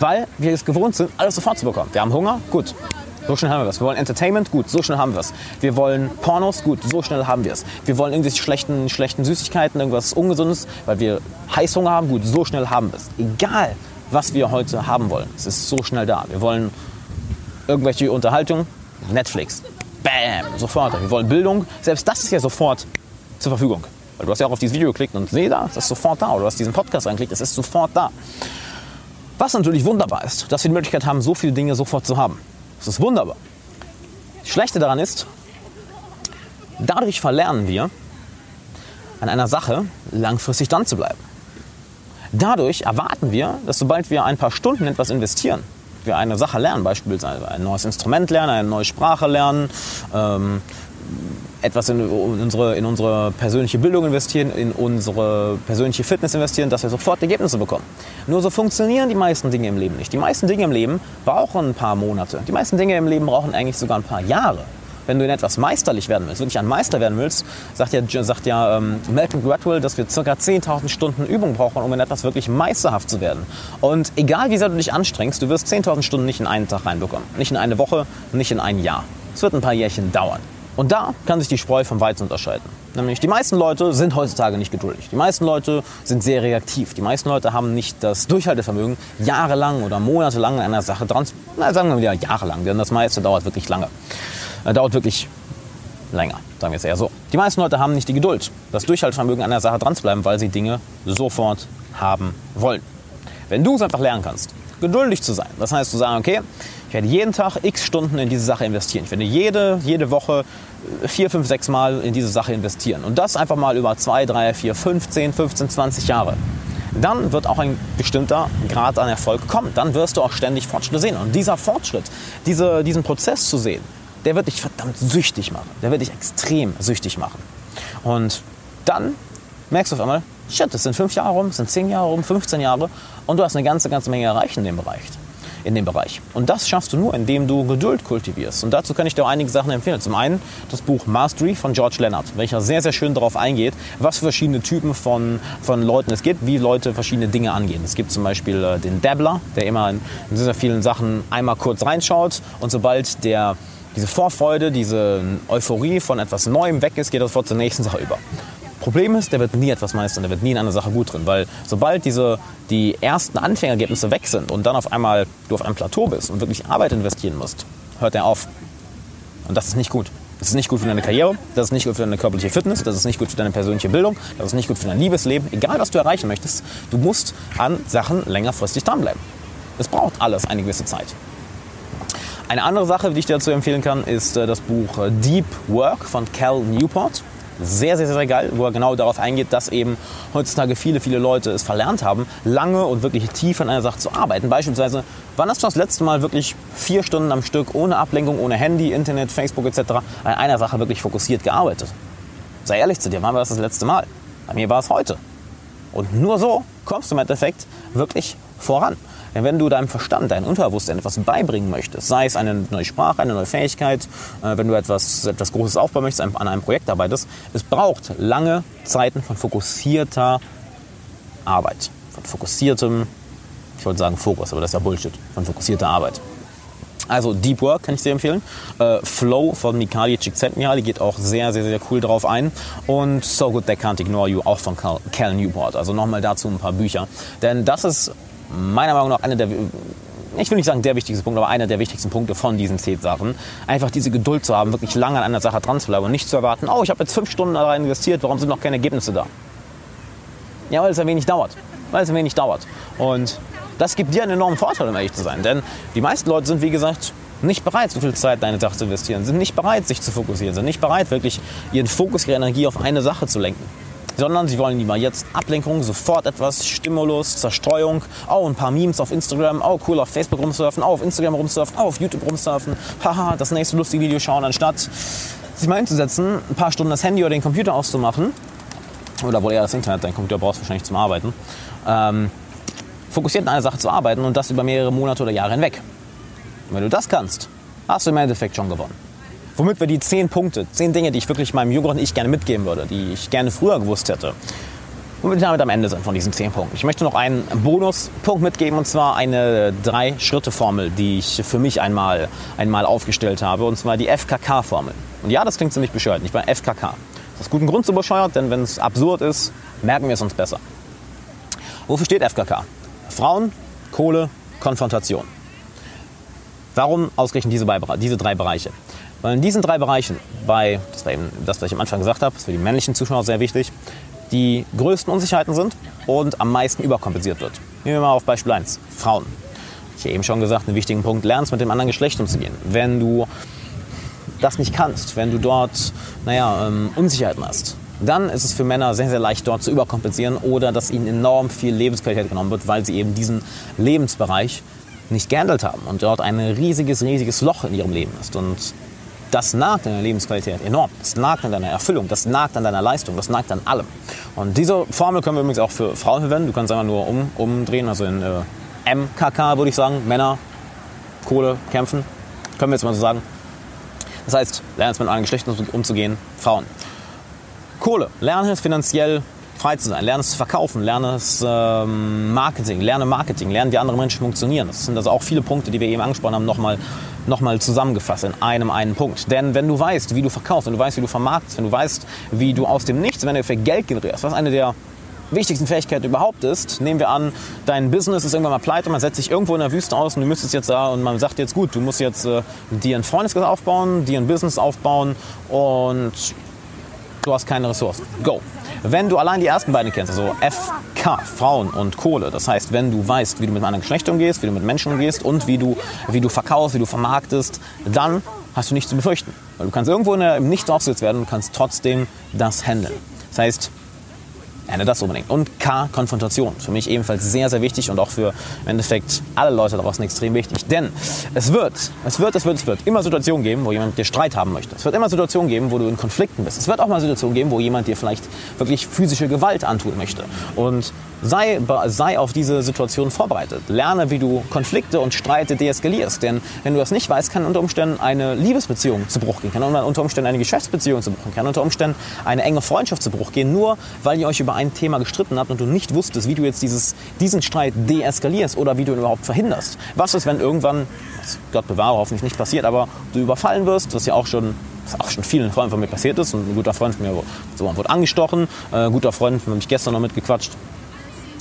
A: Weil wir es gewohnt sind, alles sofort zu bekommen. Wir haben Hunger, gut. So schnell haben wir es. Wir wollen Entertainment, gut, so schnell haben wir es. Wir wollen Pornos, gut, so schnell haben wir es. Wir wollen irgendwelche schlechten, schlechten Süßigkeiten, irgendwas Ungesundes, weil wir Heißhunger haben, gut, so schnell haben wir es. Egal, was wir heute haben wollen, es ist so schnell da. Wir wollen irgendwelche Unterhaltung, Netflix, bam, sofort. Wir wollen Bildung, selbst das ist ja sofort zur Verfügung. Weil du hast ja auch auf dieses Video geklickt und seh da, es ist sofort da. Oder du hast diesen Podcast angeklickt, es ist sofort da. Was natürlich wunderbar ist, dass wir die Möglichkeit haben, so viele Dinge sofort zu haben. Das ist wunderbar. Das Schlechte daran ist, dadurch verlernen wir, an einer Sache langfristig dran zu bleiben. Dadurch erwarten wir, dass sobald wir ein paar Stunden etwas investieren, wir eine Sache lernen, beispielsweise ein neues Instrument lernen, eine neue Sprache lernen, ähm, etwas in unsere, in unsere persönliche Bildung investieren, in unsere persönliche Fitness investieren, dass wir sofort Ergebnisse bekommen. Nur so funktionieren die meisten Dinge im Leben nicht. Die meisten Dinge im Leben brauchen ein paar Monate. Die meisten Dinge im Leben brauchen eigentlich sogar ein paar Jahre. Wenn du in etwas meisterlich werden willst, wirklich ein Meister werden willst, sagt ja, sagt ja ähm, Malcolm Gladwell, dass wir ca. 10.000 Stunden Übung brauchen, um in etwas wirklich meisterhaft zu werden. Und egal wie sehr du dich anstrengst, du wirst 10.000 Stunden nicht in einen Tag reinbekommen. Nicht in eine Woche, nicht in ein Jahr. Es wird ein paar Jährchen dauern. Und da kann sich die Spreu vom Weizen unterscheiden. Nämlich die meisten Leute sind heutzutage nicht geduldig. Die meisten Leute sind sehr reaktiv. Die meisten Leute haben nicht das Durchhaltevermögen, jahrelang oder monatelang an einer Sache dran zu... Na, sagen wir wieder jahrelang, denn das meiste dauert wirklich lange. Äh, dauert wirklich länger, sagen wir es eher so. Die meisten Leute haben nicht die Geduld, das Durchhaltevermögen an einer Sache dran zu bleiben, weil sie Dinge sofort haben wollen. Wenn du es einfach lernen kannst, geduldig zu sein, das heißt zu sagen, okay, ich werde jeden Tag x Stunden in diese Sache investieren. Ich werde jede, jede Woche vier, fünf, sechs Mal in diese Sache investieren. Und das einfach mal über zwei, drei, vier, fünf, zehn, 15, 20 Jahre. Dann wird auch ein bestimmter Grad an Erfolg kommen. Dann wirst du auch ständig Fortschritte sehen. Und dieser Fortschritt, diese, diesen Prozess zu sehen, der wird dich verdammt süchtig machen. Der wird dich extrem süchtig machen. Und dann merkst du auf einmal, shit, das sind fünf Jahre rum, das sind zehn Jahre rum, 15 Jahre und du hast eine ganze, ganze Menge erreicht in dem Bereich in dem Bereich. Und das schaffst du nur, indem du Geduld kultivierst. Und dazu kann ich dir auch einige Sachen empfehlen. Zum einen das Buch Mastery von George Leonard, welcher sehr, sehr schön darauf eingeht, was für verschiedene Typen von, von Leuten es gibt, wie Leute verschiedene Dinge angehen. Es gibt zum Beispiel äh, den Dabbler, der immer in sehr vielen Sachen einmal kurz reinschaut und sobald der diese Vorfreude, diese Euphorie von etwas Neuem weg ist, geht er sofort zur nächsten Sache über. Problem ist, der wird nie etwas meistern, der wird nie in einer Sache gut drin, weil sobald diese, die ersten Anfängerergebnisse weg sind und dann auf einmal du auf einem Plateau bist und wirklich Arbeit investieren musst, hört er auf. Und das ist nicht gut. Das ist nicht gut für deine Karriere, das ist nicht gut für deine körperliche Fitness, das ist nicht gut für deine persönliche Bildung, das ist nicht gut für dein Liebesleben. Egal, was du erreichen möchtest, du musst an Sachen längerfristig dranbleiben. Es braucht alles eine gewisse Zeit. Eine andere Sache, die ich dir dazu empfehlen kann, ist äh, das Buch äh, Deep Work von Cal Newport. Sehr, sehr, sehr geil, wo er genau darauf eingeht, dass eben heutzutage viele, viele Leute es verlernt haben, lange und wirklich tief an einer Sache zu arbeiten. Beispielsweise, wann hast du das letzte Mal wirklich vier Stunden am Stück ohne Ablenkung, ohne Handy, Internet, Facebook etc. an einer Sache wirklich fokussiert gearbeitet? Sei ehrlich zu dir, wann war das das letzte Mal? Bei mir war es heute. Und nur so kommst du im Endeffekt wirklich voran. Denn wenn du deinem Verstand, deinem Unterbewusstsein etwas beibringen möchtest, sei es eine neue Sprache, eine neue Fähigkeit, äh, wenn du etwas, etwas Großes aufbauen möchtest, an einem Projekt arbeitest, es braucht lange Zeiten von fokussierter Arbeit, von fokussiertem, ich wollte sagen Fokus, aber das ist ja Bullshit, von fokussierter Arbeit. Also Deep Work kann ich dir empfehlen. Äh, Flow von Mikali Csikszentmihalyi geht auch sehr, sehr, sehr cool drauf ein. Und So Good They Can't Ignore You auch von Cal, Cal Newport. Also nochmal dazu ein paar Bücher. Denn das ist meiner Meinung nach einer der, ich will nicht sagen der wichtigste Punkt, aber einer der wichtigsten Punkte von diesen zehn Sachen. Einfach diese Geduld zu haben, wirklich lange an einer Sache dran zu bleiben und nicht zu erwarten, oh, ich habe jetzt fünf Stunden da rein investiert, warum sind noch keine Ergebnisse da? Ja, weil es ein wenig dauert. Weil es ein wenig dauert. Und das gibt dir einen enormen Vorteil, um ehrlich zu sein. Denn die meisten Leute sind, wie gesagt, nicht bereit, so viel Zeit in eine Sache zu investieren, sind nicht bereit, sich zu fokussieren, sind nicht bereit, wirklich ihren Fokus, ihre Energie auf eine Sache zu lenken sondern sie wollen lieber jetzt Ablenkung, sofort etwas, Stimulus, Zerstreuung, oh, ein paar Memes auf Instagram, oh, cool, auf Facebook rumsurfen, oh, auf Instagram rumsurfen, oh, auf YouTube rumsurfen, haha, das nächste lustige Video schauen, anstatt sich mal hinzusetzen, ein paar Stunden das Handy oder den Computer auszumachen, oder wohl eher das Internet, dein Computer brauchst du wahrscheinlich zum Arbeiten, ähm, fokussiert an eine Sache zu arbeiten und das über mehrere Monate oder Jahre hinweg. Und wenn du das kannst, hast du im Endeffekt schon gewonnen womit wir die zehn Punkte, zehn Dinge, die ich wirklich meinem jüngeren Ich gerne mitgeben würde, die ich gerne früher gewusst hätte, womit wir damit am Ende sind von diesen zehn Punkten. Ich möchte noch einen Bonuspunkt mitgeben und zwar eine Drei-Schritte-Formel, die ich für mich einmal, einmal aufgestellt habe und zwar die FKK-Formel. Und ja, das klingt ziemlich bescheuert, nicht bei FKK. Das ist guten Grund so bescheuert, denn wenn es absurd ist, merken wir es uns besser. Wofür steht FKK? Frauen, Kohle, Konfrontation. Warum ausgerechnet diese, diese drei Bereiche? Weil in diesen drei Bereichen, bei, das war eben das, was ich am Anfang gesagt habe, ist für die männlichen Zuschauer sehr wichtig, die größten Unsicherheiten sind und am meisten überkompensiert wird. Nehmen wir mal auf Beispiel 1, Frauen. Ich habe eben schon gesagt, einen wichtigen Punkt, lernst mit dem anderen Geschlecht umzugehen. Wenn du das nicht kannst, wenn du dort, naja, ähm, Unsicherheiten hast, dann ist es für Männer sehr, sehr leicht, dort zu überkompensieren oder dass ihnen enorm viel Lebensqualität genommen wird, weil sie eben diesen Lebensbereich nicht gehandelt haben und dort ein riesiges, riesiges Loch in ihrem Leben ist. Und das nagt an deiner Lebensqualität enorm. Das nagt an deiner Erfüllung, das nagt an deiner Leistung, das nagt an allem. Und diese Formel können wir übrigens auch für Frauen verwenden. Du kannst einfach nur um, umdrehen, also in äh, MKK würde ich sagen, Männer, Kohle, kämpfen. Können wir jetzt mal so sagen. Das heißt, lerne es mit allen Geschlechtern umzugehen, Frauen. Kohle, lerne es finanziell frei zu sein, lerne es zu verkaufen, lerne es ähm, Marketing, lerne Marketing, lerne, wie andere Menschen funktionieren. Das sind also auch viele Punkte, die wir eben angesprochen haben, nochmal nochmal zusammengefasst in einem einen Punkt. Denn wenn du weißt, wie du verkaufst, wenn du weißt, wie du vermarktest, wenn du weißt, wie du aus dem Nichts, wenn du für Geld generierst, was eine der wichtigsten Fähigkeiten überhaupt ist, nehmen wir an, dein Business ist irgendwann mal pleite, man setzt sich irgendwo in der Wüste aus und du müsstest jetzt da und man sagt jetzt gut, du musst jetzt äh, dir ein Freundeskreis aufbauen, dir ein Business aufbauen und du hast keine Ressourcen. Go. Wenn du allein die ersten beiden kennst, also FK, Frauen und Kohle, das heißt, wenn du weißt, wie du mit anderen Geschlechtern umgehst, wie du mit Menschen umgehst und wie du, wie du verkaufst, wie du vermarktest, dann hast du nichts zu befürchten. Weil du kannst irgendwo in der, im Nichts aufgesetzt werden und kannst trotzdem das handeln. Das heißt, Lerne das unbedingt. Und K, Konfrontation. Für mich ebenfalls sehr, sehr wichtig und auch für im Endeffekt alle Leute draußen extrem wichtig. Denn es wird, es wird, es wird, es wird immer Situationen geben, wo jemand dir Streit haben möchte. Es wird immer Situationen geben, wo du in Konflikten bist. Es wird auch mal Situationen geben, wo jemand dir vielleicht wirklich physische Gewalt antun möchte. Und Sei, sei auf diese Situation vorbereitet. Lerne, wie du Konflikte und Streite deeskalierst. Denn wenn du das nicht weißt, kann unter Umständen eine Liebesbeziehung zu Bruch gehen, kann unter Umständen eine Geschäftsbeziehung zu Bruch gehen, kann unter Umständen eine enge Freundschaft zu Bruch gehen, nur weil ihr euch über ein Thema gestritten habt und du nicht wusstest, wie du jetzt dieses, diesen Streit deeskalierst oder wie du ihn überhaupt verhinderst. Was ist, wenn irgendwann, Gott bewahre, hoffentlich nicht passiert, aber du überfallen wirst, was ja auch schon auch schon vielen Freunden von mir passiert ist. Ein guter Freund von mir wurde angestochen. Äh, ein guter Freund von mir mich gestern noch mitgequatscht.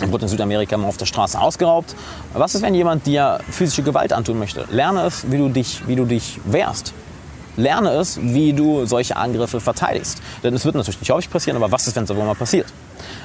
A: Er wurde in Südamerika mal auf der Straße ausgeraubt. Was ist, wenn jemand dir physische Gewalt antun möchte? Lerne es, wie du dich, wie du dich wehrst. Lerne es, wie du solche Angriffe verteidigst. Denn es wird natürlich nicht häufig passieren, aber was ist, wenn es aber mal passiert?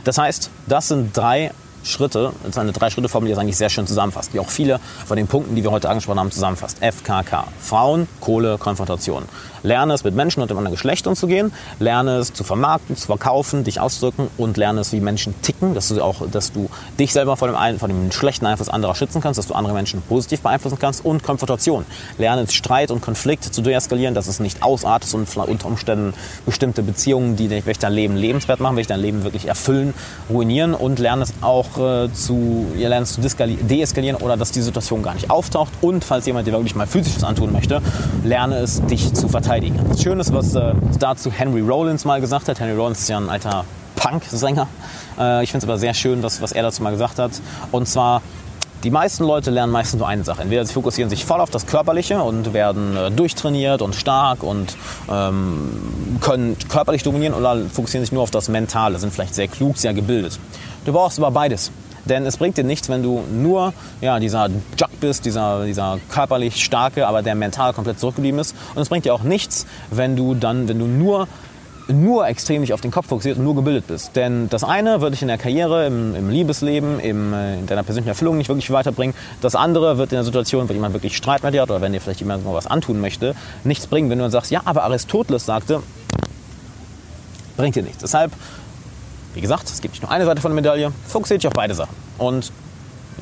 A: Das heißt, das sind drei Schritte, das ist eine Drei-Schritte-Formel, die das eigentlich sehr schön zusammenfasst, die auch viele von den Punkten, die wir heute angesprochen haben, zusammenfasst. FKK. Frauen, Kohle, Konfrontation. Lerne es mit Menschen und dem anderen Geschlecht umzugehen, lerne es zu vermarkten, zu verkaufen, dich auszudrücken und lerne es, wie Menschen ticken, dass du auch, dass du dich selber vor dem, vor dem schlechten Einfluss anderer schützen kannst, dass du andere Menschen positiv beeinflussen kannst und Konfrontation. Lerne Streit und Konflikt zu deeskalieren, dass es nicht ausartet und unter Umständen bestimmte Beziehungen, die dich dein Leben lebenswert machen, welche dein Leben wirklich erfüllen, ruinieren und lerne es auch äh, zu, ihr lernt zu deeskalieren oder dass die Situation gar nicht auftaucht. Und falls jemand dir wirklich mal physisches antun möchte, lerne es, dich zu verteidigen verteidigen. Das Schöne ist, was äh, dazu Henry Rollins mal gesagt hat. Henry Rollins ist ja ein alter Punk-Sänger. Äh, ich finde es aber sehr schön, was, was er dazu mal gesagt hat. Und zwar, die meisten Leute lernen meistens nur eine Sache. Entweder sie fokussieren sich voll auf das Körperliche und werden äh, durchtrainiert und stark und ähm, können körperlich dominieren oder fokussieren sich nur auf das Mentale, sind vielleicht sehr klug, sehr gebildet. Du brauchst aber beides. Denn es bringt dir nichts, wenn du nur ja, dieser Juck bist, dieser, dieser körperlich starke, aber der mental komplett zurückgeblieben ist. Und es bringt dir auch nichts, wenn du dann, wenn du nur nur extrem dich auf den Kopf fokussiert und nur gebildet bist. Denn das eine wird dich in der Karriere, im, im Liebesleben, im, äh, in deiner persönlichen Erfüllung nicht wirklich weiterbringen. Das andere wird in der Situation, wenn jemand wirklich Streit mit dir hat oder wenn dir vielleicht jemand mal was antun möchte, nichts bringen. Wenn du dann sagst, ja, aber Aristoteles sagte, bringt dir nichts. Deshalb wie gesagt, es gibt nicht nur eine Seite von der Medaille, fokussiert dich auf beide Sachen. Und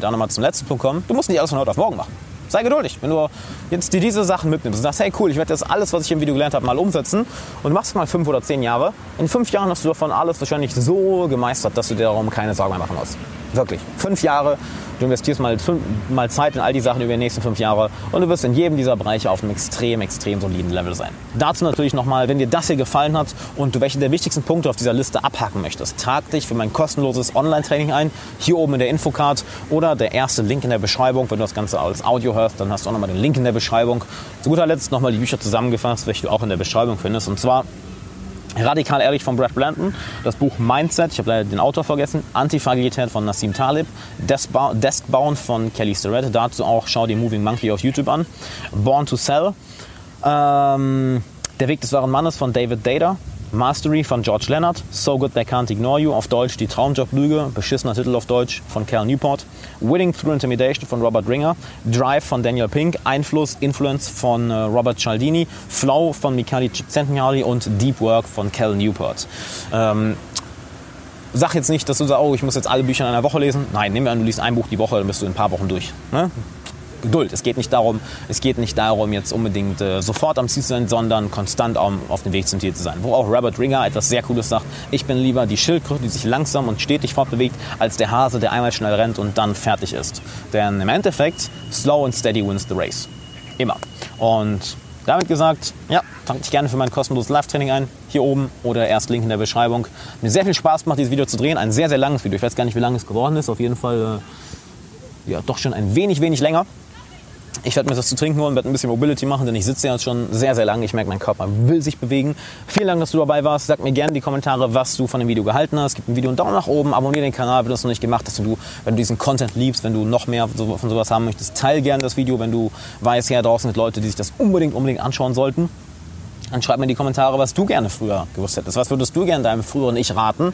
A: da nochmal zum letzten Punkt kommen, du musst nicht alles von heute auf morgen machen. Sei geduldig. Wenn du jetzt dir diese Sachen mitnimmst und sagst, hey cool, ich werde das alles, was ich im Video gelernt habe, mal umsetzen und machst mal fünf oder zehn Jahre, in fünf Jahren hast du davon alles wahrscheinlich so gemeistert, dass du dir darum keine Sorgen mehr machen musst. Wirklich. Fünf Jahre Du investierst mal, fünf, mal Zeit in all die Sachen über die nächsten fünf Jahre und du wirst in jedem dieser Bereiche auf einem extrem, extrem soliden Level sein. Dazu natürlich nochmal, wenn dir das hier gefallen hat und du welche der wichtigsten Punkte auf dieser Liste abhaken möchtest, trag dich für mein kostenloses Online-Training ein, hier oben in der Infocard oder der erste Link in der Beschreibung. Wenn du das Ganze als Audio hörst, dann hast du auch nochmal den Link in der Beschreibung. Zu guter Letzt nochmal die Bücher zusammengefasst, welche du auch in der Beschreibung findest. Und zwar Radikal ehrlich von Brad Blanton, das Buch Mindset, ich habe leider den Autor vergessen, Antifragilität von Nassim Talib, Deskbound von Kelly Starrett, dazu auch schau dir Moving Monkey auf YouTube an, Born to Sell, ähm, Der Weg des wahren Mannes von David Data, Mastery von George Leonard, So Good They Can't Ignore You, auf Deutsch Die Traumjob-Lüge, beschissener Titel auf Deutsch von Cal Newport, Winning Through Intimidation von Robert Ringer, Drive von Daniel Pink, Einfluss, Influence von äh, Robert Cialdini, Flow von Mikhaili Csikszentmihalyi und Deep Work von Cal Newport. Ähm, sag jetzt nicht, dass du sagst, oh, ich muss jetzt alle Bücher in einer Woche lesen. Nein, nimm an, du liest ein Buch die Woche, dann bist du in ein paar Wochen durch. Ne? Geduld. Es geht nicht darum, es geht nicht darum, jetzt unbedingt äh, sofort am Ziel zu sein, sondern konstant auf, auf dem Weg zum Ziel zu sein. Wo auch Robert Ringer etwas sehr Cooles sagt: Ich bin lieber die Schildkröte, die sich langsam und stetig fortbewegt, als der Hase, der einmal schnell rennt und dann fertig ist. Denn im Endeffekt, slow and steady wins the race. Immer. Und damit gesagt, ja, trag dich gerne für mein kostenloses Live-Training ein. Hier oben oder erst Link in der Beschreibung. Mir sehr viel Spaß gemacht, dieses Video zu drehen. Ein sehr, sehr langes Video. Ich weiß gar nicht, wie lang es geworden ist. Auf jeden Fall, äh, ja, doch schon ein wenig, wenig länger. Ich werde mir das zu trinken holen, werde ein bisschen Mobility machen, denn ich sitze jetzt schon sehr, sehr lange. Ich merke, mein Körper will sich bewegen. Vielen Dank, dass du dabei warst. Sag mir gerne in die Kommentare, was du von dem Video gehalten hast. Gib ein Video einen Daumen nach oben, abonniere den Kanal, wenn du das noch nicht gemacht hast. Und du, wenn du diesen Content liebst, wenn du noch mehr von sowas haben möchtest, teile gerne das Video, wenn du weißt, ja, draußen sind Leute, die sich das unbedingt, unbedingt anschauen sollten. Dann schreib mir in die Kommentare, was du gerne früher gewusst hättest. Was würdest du gerne deinem früheren Ich raten?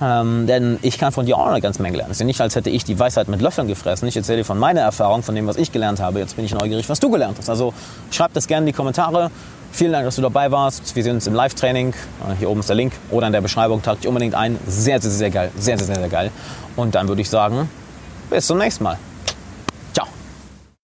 A: Ähm, denn ich kann von dir auch eine ganze Menge lernen. Es ist ja nicht, als hätte ich die Weisheit mit Löffeln gefressen. Ich erzähle dir von meiner Erfahrung, von dem, was ich gelernt habe. Jetzt bin ich neugierig, was du gelernt hast. Also schreib das gerne in die Kommentare. Vielen Dank, dass du dabei warst. Wir sehen uns im Live-Training. Äh, hier oben ist der Link oder in der Beschreibung. Trag dich unbedingt ein. Sehr, sehr, sehr geil. Sehr, sehr, sehr, sehr geil. Und dann würde ich sagen, bis zum nächsten Mal.